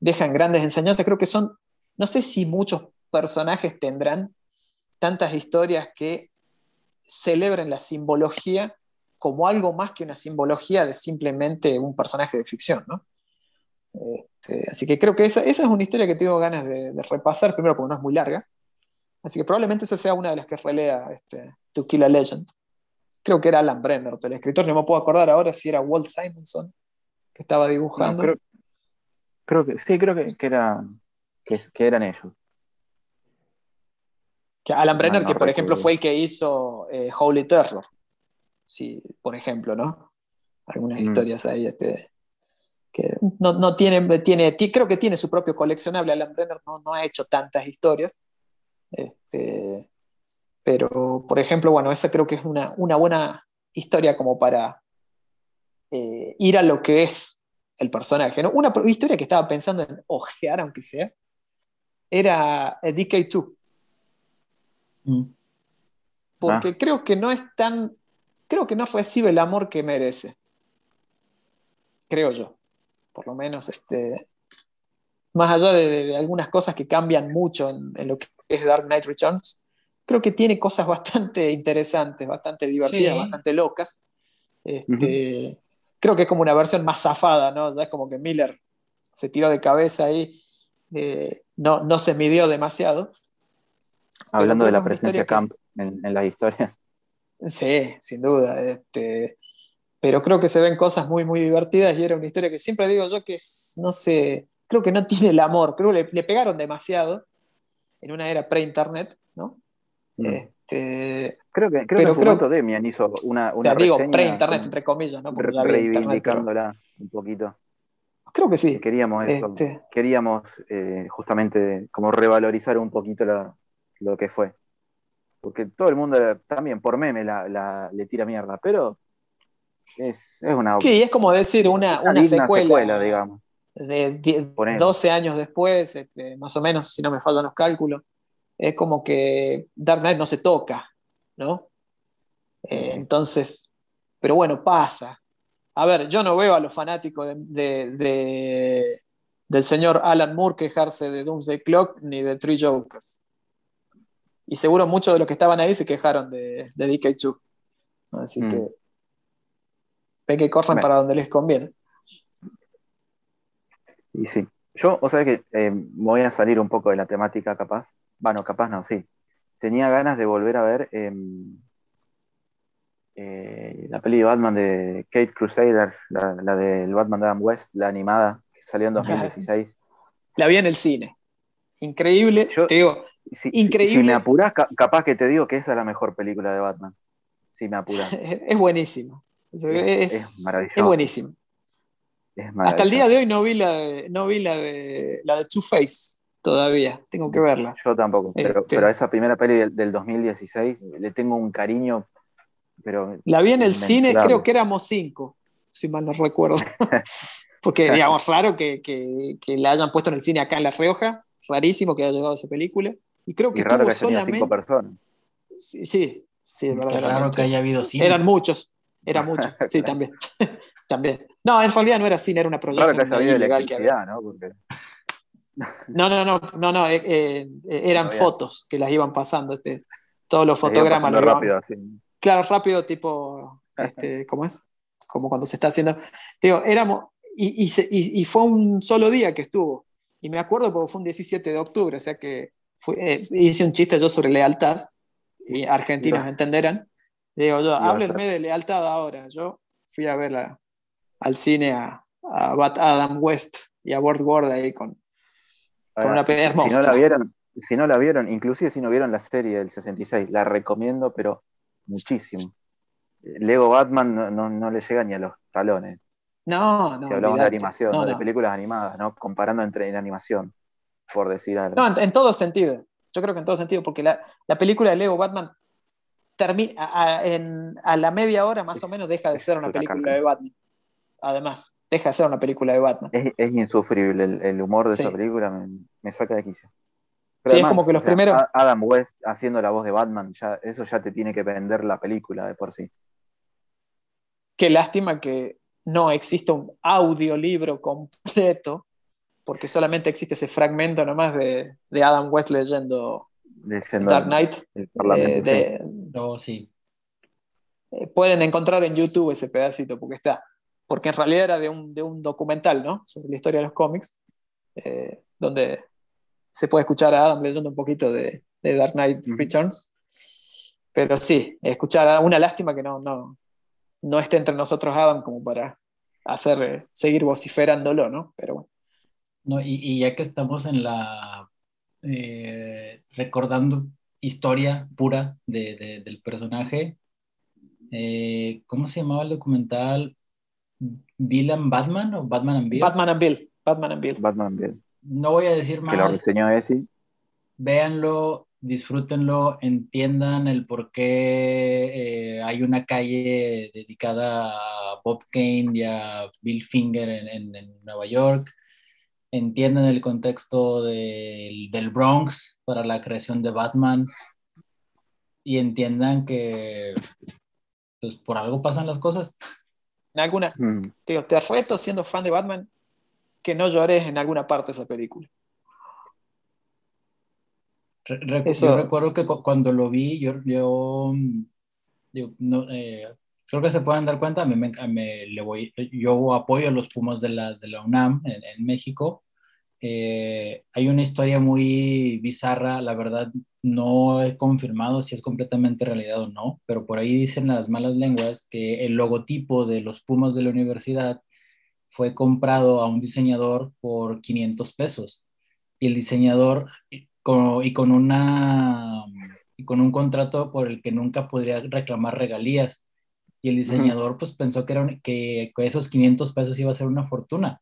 dejan grandes enseñanzas, creo que son, no sé si muchos personajes tendrán tantas historias que celebren la simbología como algo más que una simbología de simplemente un personaje de ficción, ¿no? Este, así que creo que esa, es una historia que tengo ganas de, repasar, primero porque no es muy larga, así que probablemente esa sea una de las que relea este, To Kill a Legend. Creo que era Alan Brenner, el escritor, no me puedo acordar ahora si era Walt Simonson que estaba dibujando. creo, que sí, creo que, era, que, eran ellos. Que Alan Brenner, que por ejemplo fue el que hizo eh, Holy Terror, sí, por ejemplo, ¿no? Algunas mm. historias ahí. Este, que no, tiene, tiene, creo que tiene su propio coleccionable. Alan Brenner no, no ha hecho tantas historias. Este, pero, por ejemplo, bueno, esa creo que es una, buena historia como para eh, ir a lo que es el personaje. Una historia que estaba pensando en ojear, aunque sea, era DK2. Mm. Porque ah. creo que no es tan. Creo que no recibe el amor que merece. Creo yo por lo menos, este, más allá de, algunas cosas que cambian mucho en, lo que es Dark Knight Returns, creo que tiene cosas <laughs> bastante interesantes, bastante divertidas, bastante locas. Este, creo que es como una versión más zafada, ¿no? Ya es como que Miller se tiró de cabeza ahí, eh, no, no se midió demasiado. Hablando de la presencia Camp en, en, las historias. Sí, sin duda. Este, pero creo que se ven cosas muy, muy divertidas y era una historia que siempre digo yo que no sé, creo que no tiene el amor, creo que le, pegaron demasiado en una era pre-internet. Mm. Este, creo que, creo que en su Demian hizo una, una digo pre-internet, entre comillas, ¿no? Porque reivindicándola un poquito. Creo que sí. Queríamos eso, este queríamos eh, justamente como revalorizar un poquito lo que fue. Porque todo el mundo también por meme la, le tira mierda, pero es, una. Sí, es como decir una, una, secuela, digamos. De 12 años después, este, más o menos, si no me faltan los cálculos. Es como que Dark Knight no se toca, ¿no? Eh, entonces, pero bueno, pasa. A ver, yo no veo a los fanáticos de, del señor Alan Moore quejarse de Doomsday Clock ni de Three Jokers. Y seguro muchos de los que estaban ahí se quejaron de, de DK2. Así mm. que Ve que corren para donde les conviene. Y sí. Yo, o sea que eh, voy a salir un poco de la temática capaz. Bueno, capaz no, sí. Tenía ganas de volver a ver em, eh, la peli de Batman de Kate Crusaders, la, la del Batman de Adam West, la animada, que salió en 2016. La vi en el cine. Increíble. Yo- te digo, Si, Increíble. si me apurás, ca- capaz que te digo que esa es la mejor película de Batman. Si me apurás. <laughs> es buenísimo. Es- es, es maravilloso. es buenísimo. Es Hasta el día de hoy no vi la de, no vi la de, la de Two Face todavía. Tengo que verla. Yo tampoco, pero, Este- pero a esa primera peli del, del 2016 le tengo un cariño, pero La vi en el cine, creo que éramos cinco, si mal no recuerdo. <laughs> Porque, digamos, raro que, que- que la hayan puesto en el cine acá en La Rioja. Rarísimo que haya llegado esa película. Y creo que y raro que haya cinco personas. Sí, sí, sí, Qué verdaderamente. raro que haya habido cine. Eran muchos, eran muchos. <laughs> Sí, también. <laughs> también. No, en realidad no era cine, era una proyección que haya habido ilegal que había. electricidad, ¿no? Porque No, no, no, no, no, eh, eh, eran No fotos que las iban pasando, este, todos los fotogramas iban- rápido. Claro, rápido, tipo, <laughs> este, ¿cómo es? Como cuando se está haciendo. Digo, éramos, y, y, se- y- y fue un solo día que estuvo. Y me acuerdo porque fue un 17 de octubre, o sea que fue- eh, hice un chiste yo sobre lealtad, y argentinos entenderán. Digo, yo, háblenme de lealtad ahora. Yo fui a ver a- al cine a, a Bat Adam West y a Burt Ward ahí con, con una si no hermosa. la vieron, si no la vieron, inclusive si no vieron la serie del 66, la recomiendo, pero muchísimo. Lego Batman no, no- no le llega ni a los talones. No, no. si hablamos de animación, de películas animadas, ¿no? Comparando entre en animación, por decir algo. No, en, en todo sentido. Yo creo que en todo sentido, porque la, la película de Lego Batman termina a, a- en- a la media hora más o menos deja de ser una película de Batman. Además, deja de ser una película de Batman. Es, es insufrible el, el humor de Sí. esa película, me, me saca de quicio. Sí, es como que los primeros- Adam West haciendo la voz de Batman, ya, eso ya te tiene que vender la película de por sí. Qué lástima que no exista un audiolibro completo, porque solamente existe ese fragmento nomás de, de Adam West leyendo Leyendo Dark Knight. el Parlamento, eh, sí. No, sí. eh, pueden encontrar en YouTube ese pedacito, porque está. Porque en realidad era de un, de un documental, ¿no? Sobre la historia de los cómics, eh, donde se puede escuchar a Adam leyendo un poquito de, de Dark Knight Ujú. Returns. Pero sí, escuchar a una lástima que no, no, no esté entre nosotros Adam como para hacer, eh, seguir vociferándolo, ¿no? Pero bueno. No, y, y ya que estamos en la eh, recordando historia pura de- de- del personaje, eh, ¿cómo se llamaba el documental? ¿Bill and Batman o Batman and Bill? Batman and Bill. Batman and Bill. Batman bien, No voy a decir que lo más, reseñó Esi. véanlo, disfrútenlo, entiendan el por qué eh, hay una calle dedicada a Bob Kane y a Bill Finger en, en- en Nueva York, entiendan el contexto del, del Bronx para la creación de Batman y entiendan que pues, por algo pasan las cosas. En alguna, Mm. te, digo, te reto siendo fan de Batman que no llores en alguna parte de esa película. Re- re- Eso- Yo recuerdo que cu- cuando lo vi, yo, yo, mm, yo no, eh, creo que se pueden dar cuenta, a mí me- a me- le voy, yo apoyo a los Pumas de la, de la UNAM en, en México. Eh, hay una historia muy bizarra, la verdad no he confirmado si es completamente realidad o no, pero por ahí dicen las malas lenguas que el logotipo de los Pumas de la universidad fue comprado a un diseñador por 500 pesos. Y el diseñador con, y con una y con un contrato por el que nunca podría reclamar regalías. Y el diseñador pues pensó que, era un- que, que esos 500 pesos iba a ser una fortuna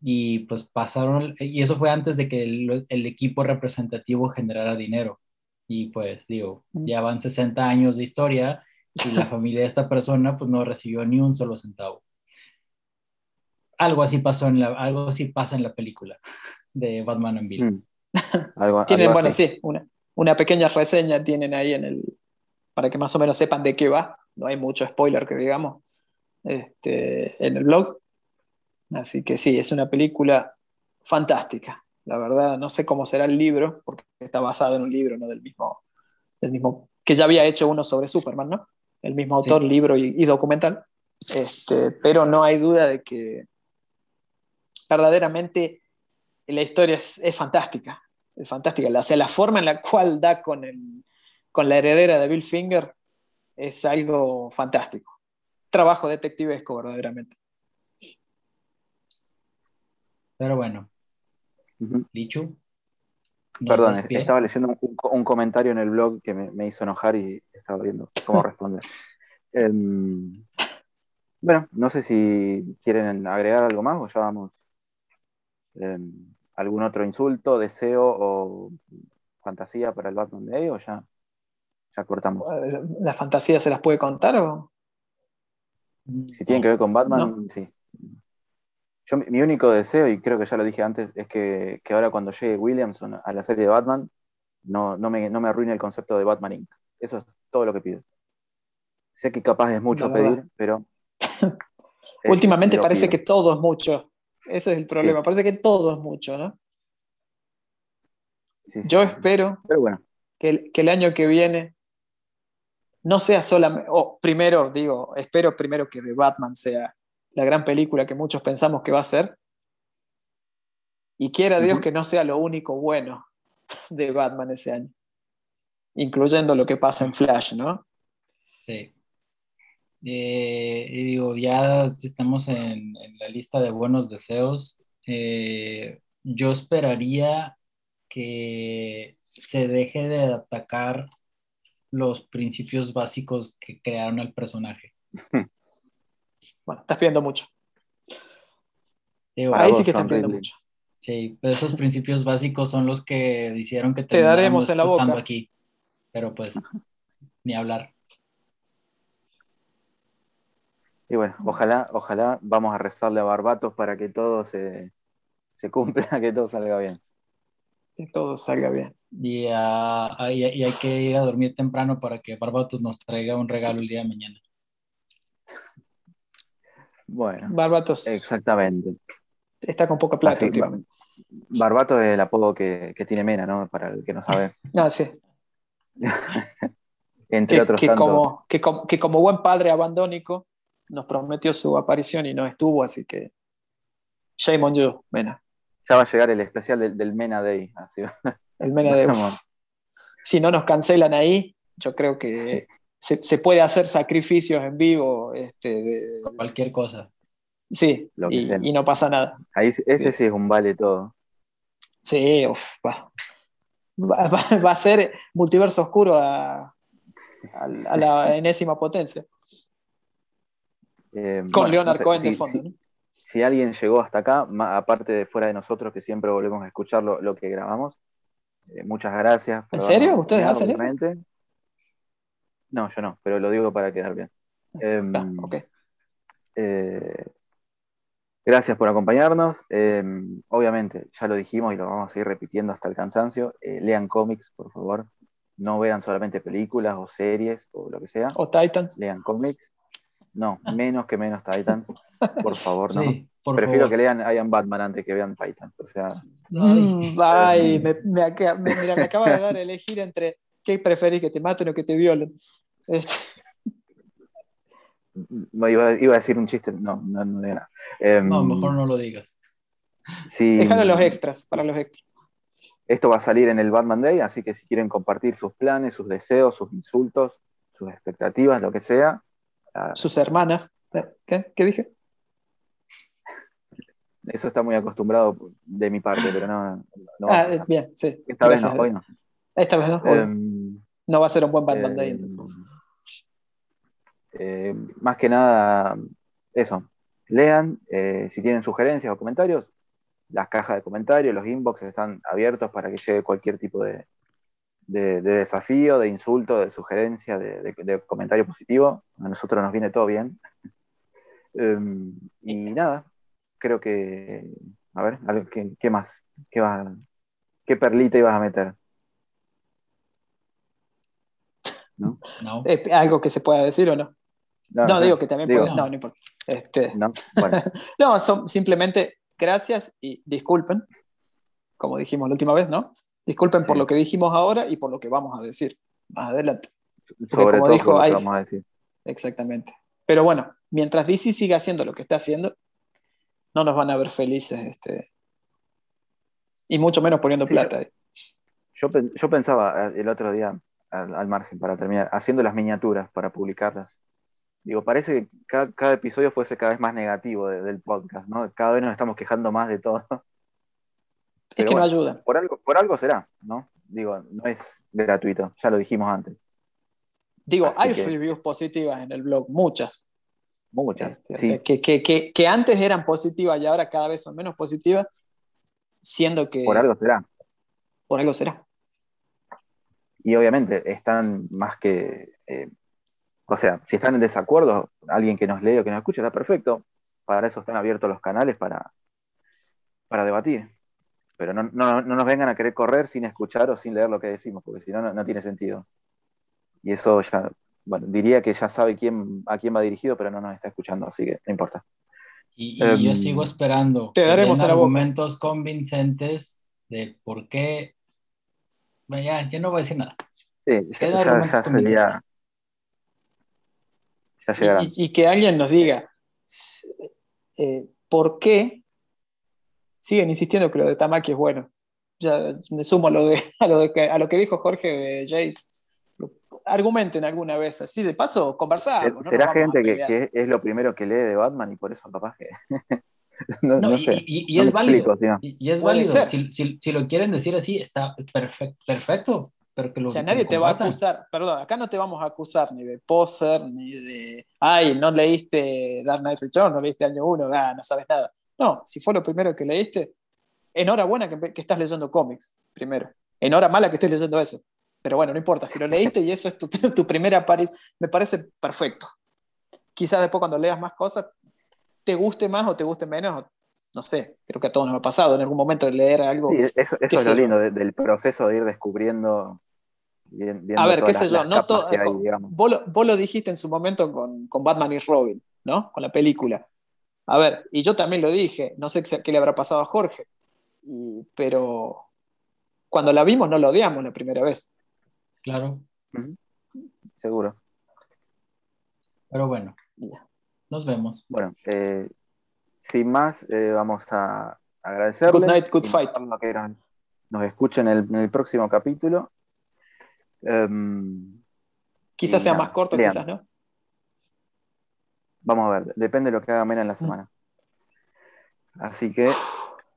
y pues pasaron y eso fue antes de que el, el equipo representativo generara dinero y pues digo ya van 60 años de historia y la <laughs> familia de esta persona pues no recibió ni un solo centavo algo así pasó en la algo así pasa en la película de Batman and Bill Mm. Algo, Tienen, algo bueno, así. sí, una, una pequeña reseña tienen ahí en el. para que más o menos sepan de qué va. No hay mucho spoiler que digamos este, en el blog. Así que sí, es una película fantástica. La verdad, no sé cómo será el libro, porque está basado en un libro, no del mismo, del mismo que ya había hecho uno sobre Superman, ¿no? El mismo autor, Sí. libro y, y documental. Este, pero no hay duda de que verdaderamente la historia es, es fantástica, es fantástica. O sea, la forma en la cual da con, el, con la heredera de Bill Finger es algo fantástico. Trabajo detectivesco, verdaderamente. Pero bueno, Ujú. Lichu. nos Perdón, estaba leyendo un, un comentario en el blog que me, me hizo enojar y estaba viendo cómo <laughs> responder. Em, bueno, no sé si quieren agregar algo más o ya vamos. em, ¿Algún otro insulto, deseo o fantasía para el Batman Day o ya, ya cortamos? ¿La fantasía se las puede contar o...? Si tienen que ver con Batman, sí. Yo, mi único deseo, y creo que ya lo dije antes, es que, que ahora cuando llegue Williamson a la serie de Batman, no, no, me, no me arruine el concepto de Batman Inc. Eso es todo lo que pido. Sé que capaz es mucho pedir, pero. <laughs> Últimamente parece pido. que todo es mucho. Ese es el problema. Sí. Parece que todo es mucho, ¿no? Sí, sí, Yo espero Pero bueno, que el, que el año que viene no sea solamente, o primero digo, espero primero que The Batman sea la gran película que muchos pensamos que va a ser, y quiera Dios que no sea lo único bueno de Batman ese año, incluyendo lo que pasa en Flash, ¿no? Sí. Eh, y digo, ya estamos en, en la lista de buenos deseos. Eh, yo esperaría que se deje de atacar los principios básicos que crearon al personaje. <laughs> Bueno, estás pidiendo mucho. Digo, Ahí sí que estás John pidiendo mucho. sí, pero esos principios básicos son los que hicieron que Te daremos en la estando boca. aquí. Pero pues, ni hablar. y bueno, ojalá, ojalá vamos a rezarle a Barbatos para que todo se, se cumpla, <laughs> que todo salga bien. Que todo salga bien. Y, ah, y- y hay que ir a dormir temprano para que Barbatos nos traiga un regalo el día de mañana. Bueno, Barbatos exactamente. está con poca plata Así, últimamente. Barbatos es el apodo que, que tiene Mena, ¿no? Para el que no sabe. <laughs> Ah, sí. <laughs> Entre que, otros que tantos. como, que, como, que como buen padre abandónico nos prometió su aparición y no estuvo, así que shame on you, Mena. Ya va a llegar el especial del, del Mena Day. Así. El Mena <laughs> uf, Si no nos cancelan ahí, yo creo que se, se puede hacer sacrificios en vivo. Este, de- Cualquier cosa. sí, Lo que y, no pasa nada. Ahí, sí- ese Sí. sí. es un vale todo. Sí, uf, va, va- va- va a ser multiverso oscuro a, a- a la <laughs> enésima potencia. Eh, Con bueno, Leonard no sé, Cohen si, de fondo. si- ¿no? si alguien llegó hasta acá, aparte de fuera de nosotros que siempre volvemos a escuchar lo, lo que grabamos, eh, muchas gracias. por ¿En serio? ¿Ustedes hacen eso? No, yo no, pero lo digo para quedar bien. Em, Ah, ok. Eh, gracias por acompañarnos. Eh, obviamente, ya lo dijimos y lo vamos a seguir repitiendo hasta el cansancio. Eh, lean cómics, por favor. No vean solamente películas o series o lo que sea. O Titans. Lean cómics. No, menos que menos Titans. Por favor, no. <laughs> Sí, por Prefiero favor. que lean I Am Batman antes que vean Titans. O sea, Ay, Ay, me, me aca- me- mira, me acaba de dar a elegir entre qué preferís, que te maten o que te violen. Este, no, iba, iba a decir un chiste. No, no, no digo nada. Em, no, mejor no lo digas. si- déjalo los extras, para los extras. Esto va a salir en el Batman Day, así que si quieren compartir sus planes, sus deseos, sus insultos, sus expectativas, lo que sea, ah, Sus hermanas. ¿Qué, ¿Qué dije? eso está muy acostumbrado de mi parte, pero no. Ah, eh, bien, sí. Esta vez no, hoy no. Esta vez no. Em, no va a ser un buen Batman eh, Day. entonces. eh, más que nada, eso. Lean, eh, si tienen sugerencias o comentarios, las cajas de comentarios, los inbox están abiertos para que llegue cualquier tipo de, de- de desafío, de insulto, de sugerencia, de, comentario positivo. A nosotros nos viene todo bien. <laughs> Em, y nada, creo que. A ver, algo- ¿qué, qué más? ¿Qué, va- ¿Qué perlita ibas a meter? ¿No? No. Eh, ¿Algo que se pueda decir o no? No, no, digo que también digo- puede. No, no importa. Este, No, bueno. <laughs> no, son simplemente gracias y disculpen, como dijimos la última vez, ¿no? Disculpen por Sí. lo que dijimos ahora y por lo que vamos a decir más adelante. Sobre como todo dijo por lo que vamos a decir. Exactamente. Pero bueno, mientras DC siga haciendo lo que está haciendo, no nos van a ver felices este, Y mucho menos poniendo Sí, plata. Yo, yo pensaba eh, el otro día, al, al margen, para terminar, haciendo las miniaturas para publicarlas. Digo, parece que cada, cada episodio fuese cada vez más negativo de- del podcast, ¿no? Cada vez nos estamos quejando más de todo. es Pero que no bueno, ayudan. Por algo, por algo será, ¿no? Digo, no es gratuito, ya lo dijimos antes. Digo, así hay que- reviews positivas en el blog, muchas. Muchas. Este, o sí. sea, que- que- que antes eran positivas y ahora cada vez son menos positivas, siendo que por algo será. por algo será. Y obviamente están más que. eh, o sea, si están en desacuerdo, alguien que nos lee o que nos escuche está perfecto. Para eso están abiertos los canales para, para debatir. Pero no, no- no nos vengan a querer correr sin escuchar o sin leer lo que decimos, porque si no, no, no tiene sentido. Y eso ya, bueno, diría que ya sabe quién, a quién va dirigido, pero no nos está escuchando, así que no importa. Y, y yo Em, sigo esperando te daremos boca. argumentos convincentes de por qué. Bueno, ya, ya no voy a decir nada. Sí, ya, ya- ya sería, ya. Y, y que alguien nos diga eh, por qué siguen insistiendo que lo de Tamaki es bueno. Ya me sumo a lo, de, <laughs> a lo, de que, a lo que dijo Jorge de Jace. Argumenten alguna vez así, de paso nos Será gente que, que es lo primero que lee de Batman y por eso capaz que. <laughs> no, No, no y, sé. y- y No es válido. explico. Y, y es válido. ser. Si, si- si lo quieren decir así, está perfecto. perfecto pero que lo, O sea, nadie lo te va a acusar, perdón, acá no te vamos a acusar ni de poser, ni de, ay, no leíste Dark Knight Returns, no leíste Año 1, ah, no sabes nada. No, si fue lo primero que leíste, enhorabuena que, que estás leyendo cómics, primero. Enhorabuena que estés leyendo eso. Pero bueno, no importa, si lo leíste y eso es tu, <laughs> tu primera aparición, me parece perfecto. Quizás después cuando leas más cosas, te guste más o te guste menos, no sé, creo que a todos nos ha pasado en algún momento de leer algo. Sí, eso, es sé lo lindo de- del proceso de ir descubriendo. bien- A ver, qué sé yo, no capas to- que hay, con- digamos. vos, lo, vos lo dijiste en su momento con, con Batman y Robin, ¿no? Con la película. A ver, y yo también lo dije, no sé qué le habrá pasado a Jorge, y- pero cuando la vimos no la odiamos la primera vez. Claro. Seguro. Pero bueno, Ya. Nos vemos. Bueno, eh, sin más, eh, vamos a agradecerles. Good night, good fight. nos, escuchen en el, en el próximo capítulo. Em, Quizás sea nada, más corto, lean. quizás no. vamos a ver, depende de lo que haga Mena en la Mm. semana. Así que,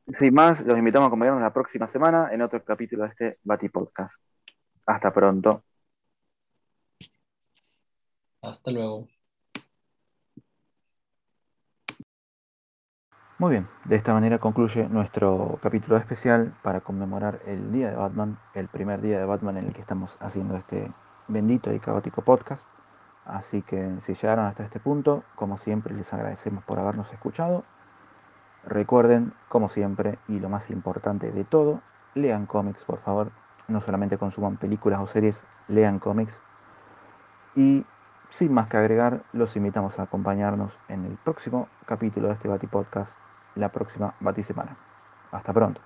sin más, los invitamos a acompañarnos la próxima semana en otro capítulo de este Bati Podcast. Hasta pronto. Hasta luego. Muy bien, de esta manera concluye nuestro capítulo especial para conmemorar el Día de Batman, el primer día de Batman en el que estamos haciendo este bendito y caótico podcast. Así que si llegaron hasta este punto, como siempre les agradecemos por habernos escuchado. Recuerden, como siempre, y lo más importante de todo, lean cómics, por favor. No solamente consuman películas o series, lean cómics. Y sin más que agregar, los invitamos a acompañarnos en el próximo capítulo de este Bati Podcast, la próxima Batisemana. Hasta pronto.